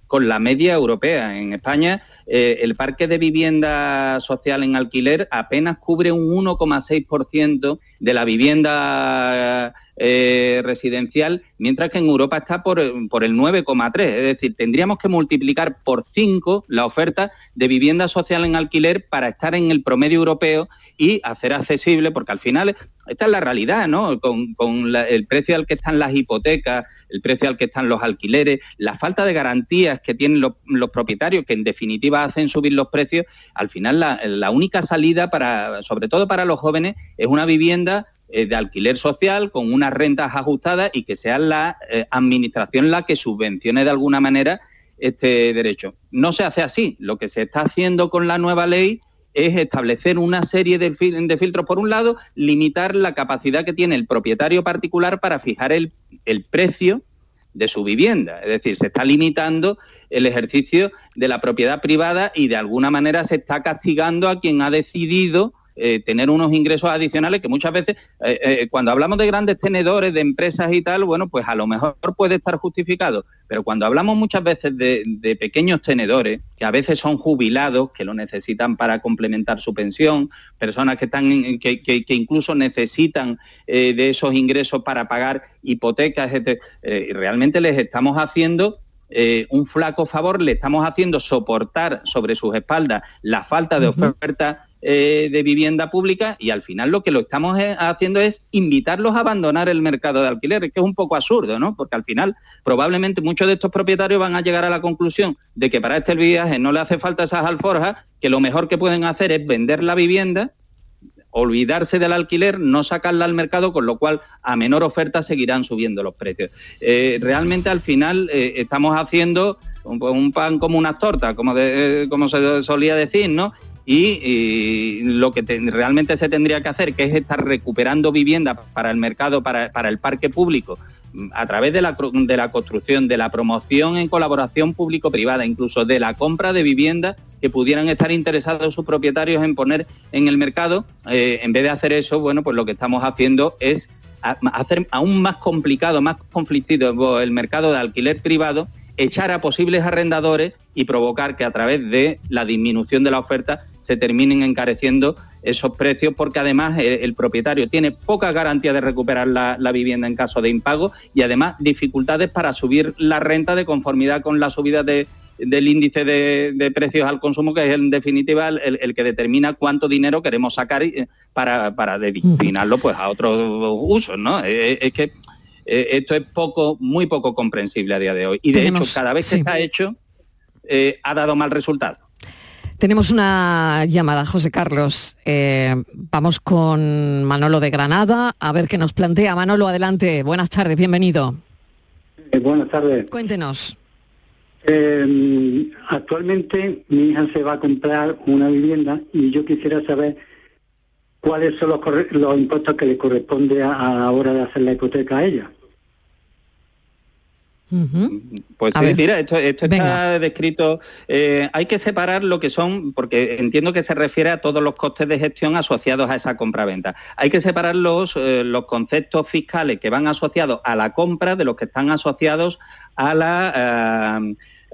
con la media europea. En España, eh, el parque de vivienda social en alquiler apenas cubre un 1,6% de la vivienda eh, residencial, mientras que en Europa está por, por el 9,3. Es decir, tendríamos que multiplicar por 5 la oferta de vivienda social en alquiler para estar en el promedio europeo y hacer accesible, porque al final esta es la realidad, ¿no? Con, el precio al que están las hipotecas, el precio al que están los alquileres, la falta de garantías que tienen los, propietarios, que en definitiva hacen subir los precios, al final la, única salida para, sobre todo para los jóvenes, es una vivienda eh, de alquiler social con unas rentas ajustadas y que sea la eh, administración la que subvencione de alguna manera este derecho. No se hace así. Lo que se está haciendo con la nueva ley es establecer una serie de, filtros. Por un lado, limitar la capacidad que tiene el propietario particular para fijar el, precio de su vivienda. Es decir, se está limitando el ejercicio de la propiedad privada y de alguna manera se está castigando a quien ha decidido eh, tener unos ingresos adicionales que muchas veces, eh, eh, cuando hablamos de grandes tenedores, de empresas y tal, bueno, pues a lo mejor puede estar justificado, pero cuando hablamos muchas veces de, de pequeños tenedores, que a veces son jubilados, que lo necesitan para complementar su pensión, personas que, están, que, que- que incluso necesitan de esos ingresos para pagar hipotecas, etc., y realmente les estamos haciendo eh, un flaco favor, le estamos haciendo soportar sobre sus espaldas la falta de oferta eh, de vivienda pública y al final lo que lo estamos eh, haciendo es invitarlos a abandonar el mercado de alquiler, que es un poco absurdo, ¿no? Porque al final probablemente muchos de estos propietarios van a llegar a la conclusión de que para este viaje no le hace falta esas alforjas, que lo mejor que pueden hacer es vender la vivienda olvidarse del alquiler, no sacarla al mercado, con lo cual a menor oferta seguirán subiendo los precios. Eh, realmente al final estamos haciendo un, un pan como unas tortas, como, de- como se solía decir, ¿no? Y, lo que te- realmente se tendría que hacer, que es estar recuperando vivienda para el mercado, para, para el parque público, mm, a través de la, de la construcción, de la promoción en colaboración público-privada, incluso de la compra de viviendas que pudieran estar interesados sus propietarios en poner en el mercado. Eh, en vez de hacer eso, bueno, pues lo que estamos haciendo es hacer aún más complicado, más conflictivo el mercado de alquiler privado, echar a posibles arrendadores y provocar que a través de la disminución de la oferta se terminen encareciendo esos precios porque además eh, el, propietario tiene poca garantía de recuperar la, la vivienda en caso de impago y además dificultades para subir la renta de conformidad con la subida de- del índice de, de precios al consumo, que es en definitiva el, que determina cuánto dinero queremos sacar eh, para, para destinarlo pues, a otros usos. ¿no? Eh, es que eh, esto es poco, muy poco comprensible a día de hoy. Y de Tenemos- hecho, cada vez que sí. está hecho, eh, ha dado mal resultado. Tenemos una llamada, José Carlos. Eh, vamos con Manolo de Granada a ver qué nos plantea. Manolo, adelante. Buenas tardes, bienvenido. Eh, buenas tardes. Cuéntenos. Eh, actualmente mi hija se va a comprar una vivienda y yo quisiera saber cuáles son los, los impuestos que le corresponde a, a la hora de hacer la hipoteca a ella. Pues A sí, mira, esto, está descrito. eh, hay que separar lo que son, porque entiendo que se refiere a todos los costes de gestión asociados a esa compraventa. Hay que separar los, eh, los conceptos fiscales que van asociados a la compra de los que están asociados a la,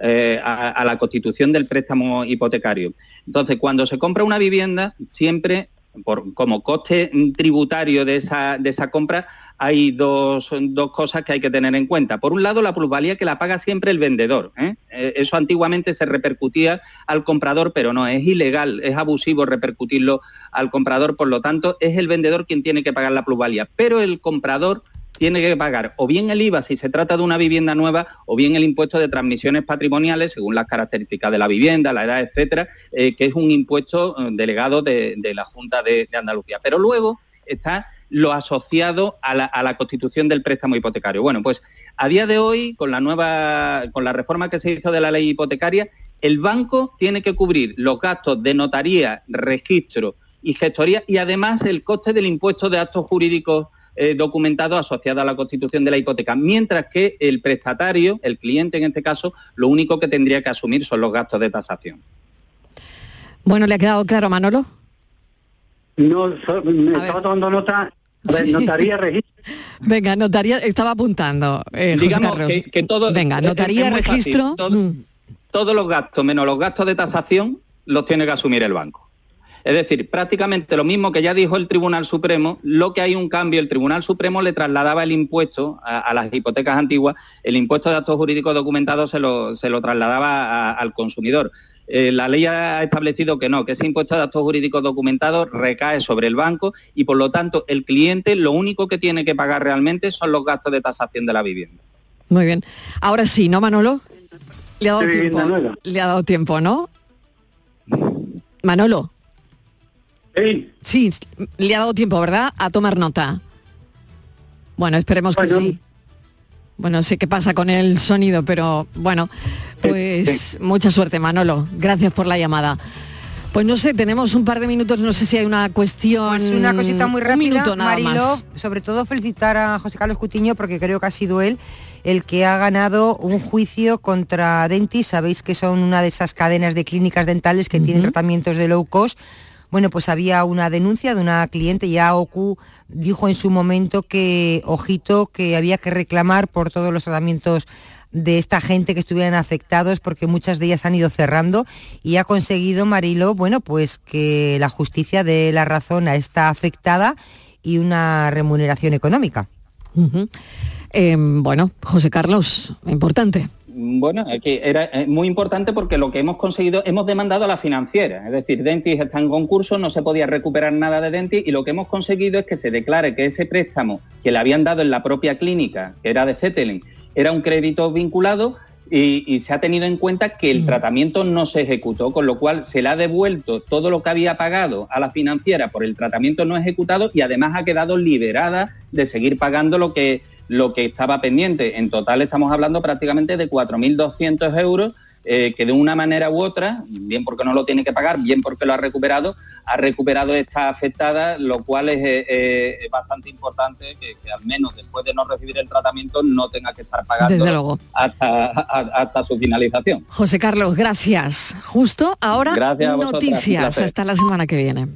eh, a, a la constitución del préstamo hipotecario. Entonces, cuando se compra una vivienda, siempre por, como coste tributario de esa, de esa compra, hay dos, dos cosas que hay que tener en cuenta. Por un lado, la plusvalía que la paga siempre el vendedor. ¿eh? Eh, Eso antiguamente se repercutía al comprador, pero no, es ilegal, es abusivo repercutirlo al comprador, por lo tanto, es el vendedor quien tiene que pagar la plusvalía. Pero el comprador tiene que pagar o bien el IVA si se trata de una vivienda nueva o bien el impuesto de transmisiones patrimoniales según las características de la vivienda, la edad, etcétera, eh, que es un impuesto delegado de, la Junta de Andalucía. Pero luego está lo asociado a la, a la constitución del préstamo hipotecario. Bueno, pues a día de hoy, con la nueva, con la reforma que se hizo de la ley hipotecaria, el banco tiene que cubrir los gastos de notaría, registro y gestoría y además el coste del impuesto de actos jurídicos eh, documentados asociado a la constitución de la hipoteca, mientras que el prestatario, el cliente en este caso, lo único que tendría que asumir son los gastos de tasación. Bueno, ¿le ha quedado claro, Manolo? No, so- me estaba tomando nota, a ver, Sí. notaría, registro. Venga, notaría, estaba apuntando. eh, Digamos que, que todo... Venga, notaría, es registro. Todo- mm. todos los gastos menos los gastos de tasación los tiene que asumir el banco. Es decir, prácticamente lo mismo que ya dijo el Tribunal Supremo, lo que hay un cambio, el Tribunal Supremo le trasladaba el impuesto a, a las hipotecas antiguas, el impuesto de actos jurídicos documentados se lo, se lo trasladaba a- al consumidor. Eh, la ley ha establecido que no, que ese impuesto de actos jurídicos documentados recae sobre el banco y por lo tanto el cliente lo único que tiene que pagar realmente son los gastos de tasación de la vivienda. Muy bien. Ahora sí, ¿no, Manolo? Le ha dado Sí, tiempo. Manuela. Le ha dado tiempo, ¿no? Manolo. Sí, le ha dado tiempo, ¿verdad? A tomar nota. Bueno, esperemos que sí. Bueno, sé qué pasa con el sonido, pero bueno, pues mucha suerte, Manolo. Gracias por la llamada. Pues no sé, tenemos un par de minutos, no sé si hay una cuestión. Pues una cosita muy un rápida, minuto nada más. sobre todo felicitar a José Carlos Cutiño porque creo que ha sido él el que ha ganado un juicio contra Dentis, sabéis que son una de esas cadenas de clínicas dentales que tienen tratamientos de low cost, bueno, pues había una denuncia de una cliente, ya OCU dijo en su momento que, ojito, que había que reclamar por todos los tratamientos de esta gente que estuvieran afectados porque muchas de ellas han ido cerrando y ha conseguido Marilo, bueno, pues que la justicia dé la razón a esta afectada y una remuneración económica. Em, bueno, José Carlos, importante. Bueno, que era eh, muy importante porque lo que hemos conseguido, hemos demandado a la financiera, es decir, Dentis está en concurso, no se podía recuperar nada de Dentis y lo que hemos conseguido es que se declare que ese préstamo que le habían dado en la propia clínica, que era de Cetelin, era un crédito vinculado y, se ha tenido en cuenta que el mm. tratamiento no se ejecutó, con lo cual se le ha devuelto todo lo que había pagado a la financiera por el tratamiento no ejecutado y además ha quedado liberada de seguir pagando lo que lo que estaba pendiente. En total estamos hablando prácticamente de 4.200 euros eh, que de una manera u otra, bien porque no lo tiene que pagar, bien porque lo ha recuperado, ha recuperado esta afectada, lo cual es, eh, eh, bastante importante que, al menos después de no recibir el tratamiento no tenga que estar pagando Hasta, hasta su finalización. José Carlos, gracias. Justo ahora gracias noticias. Hasta la semana que viene.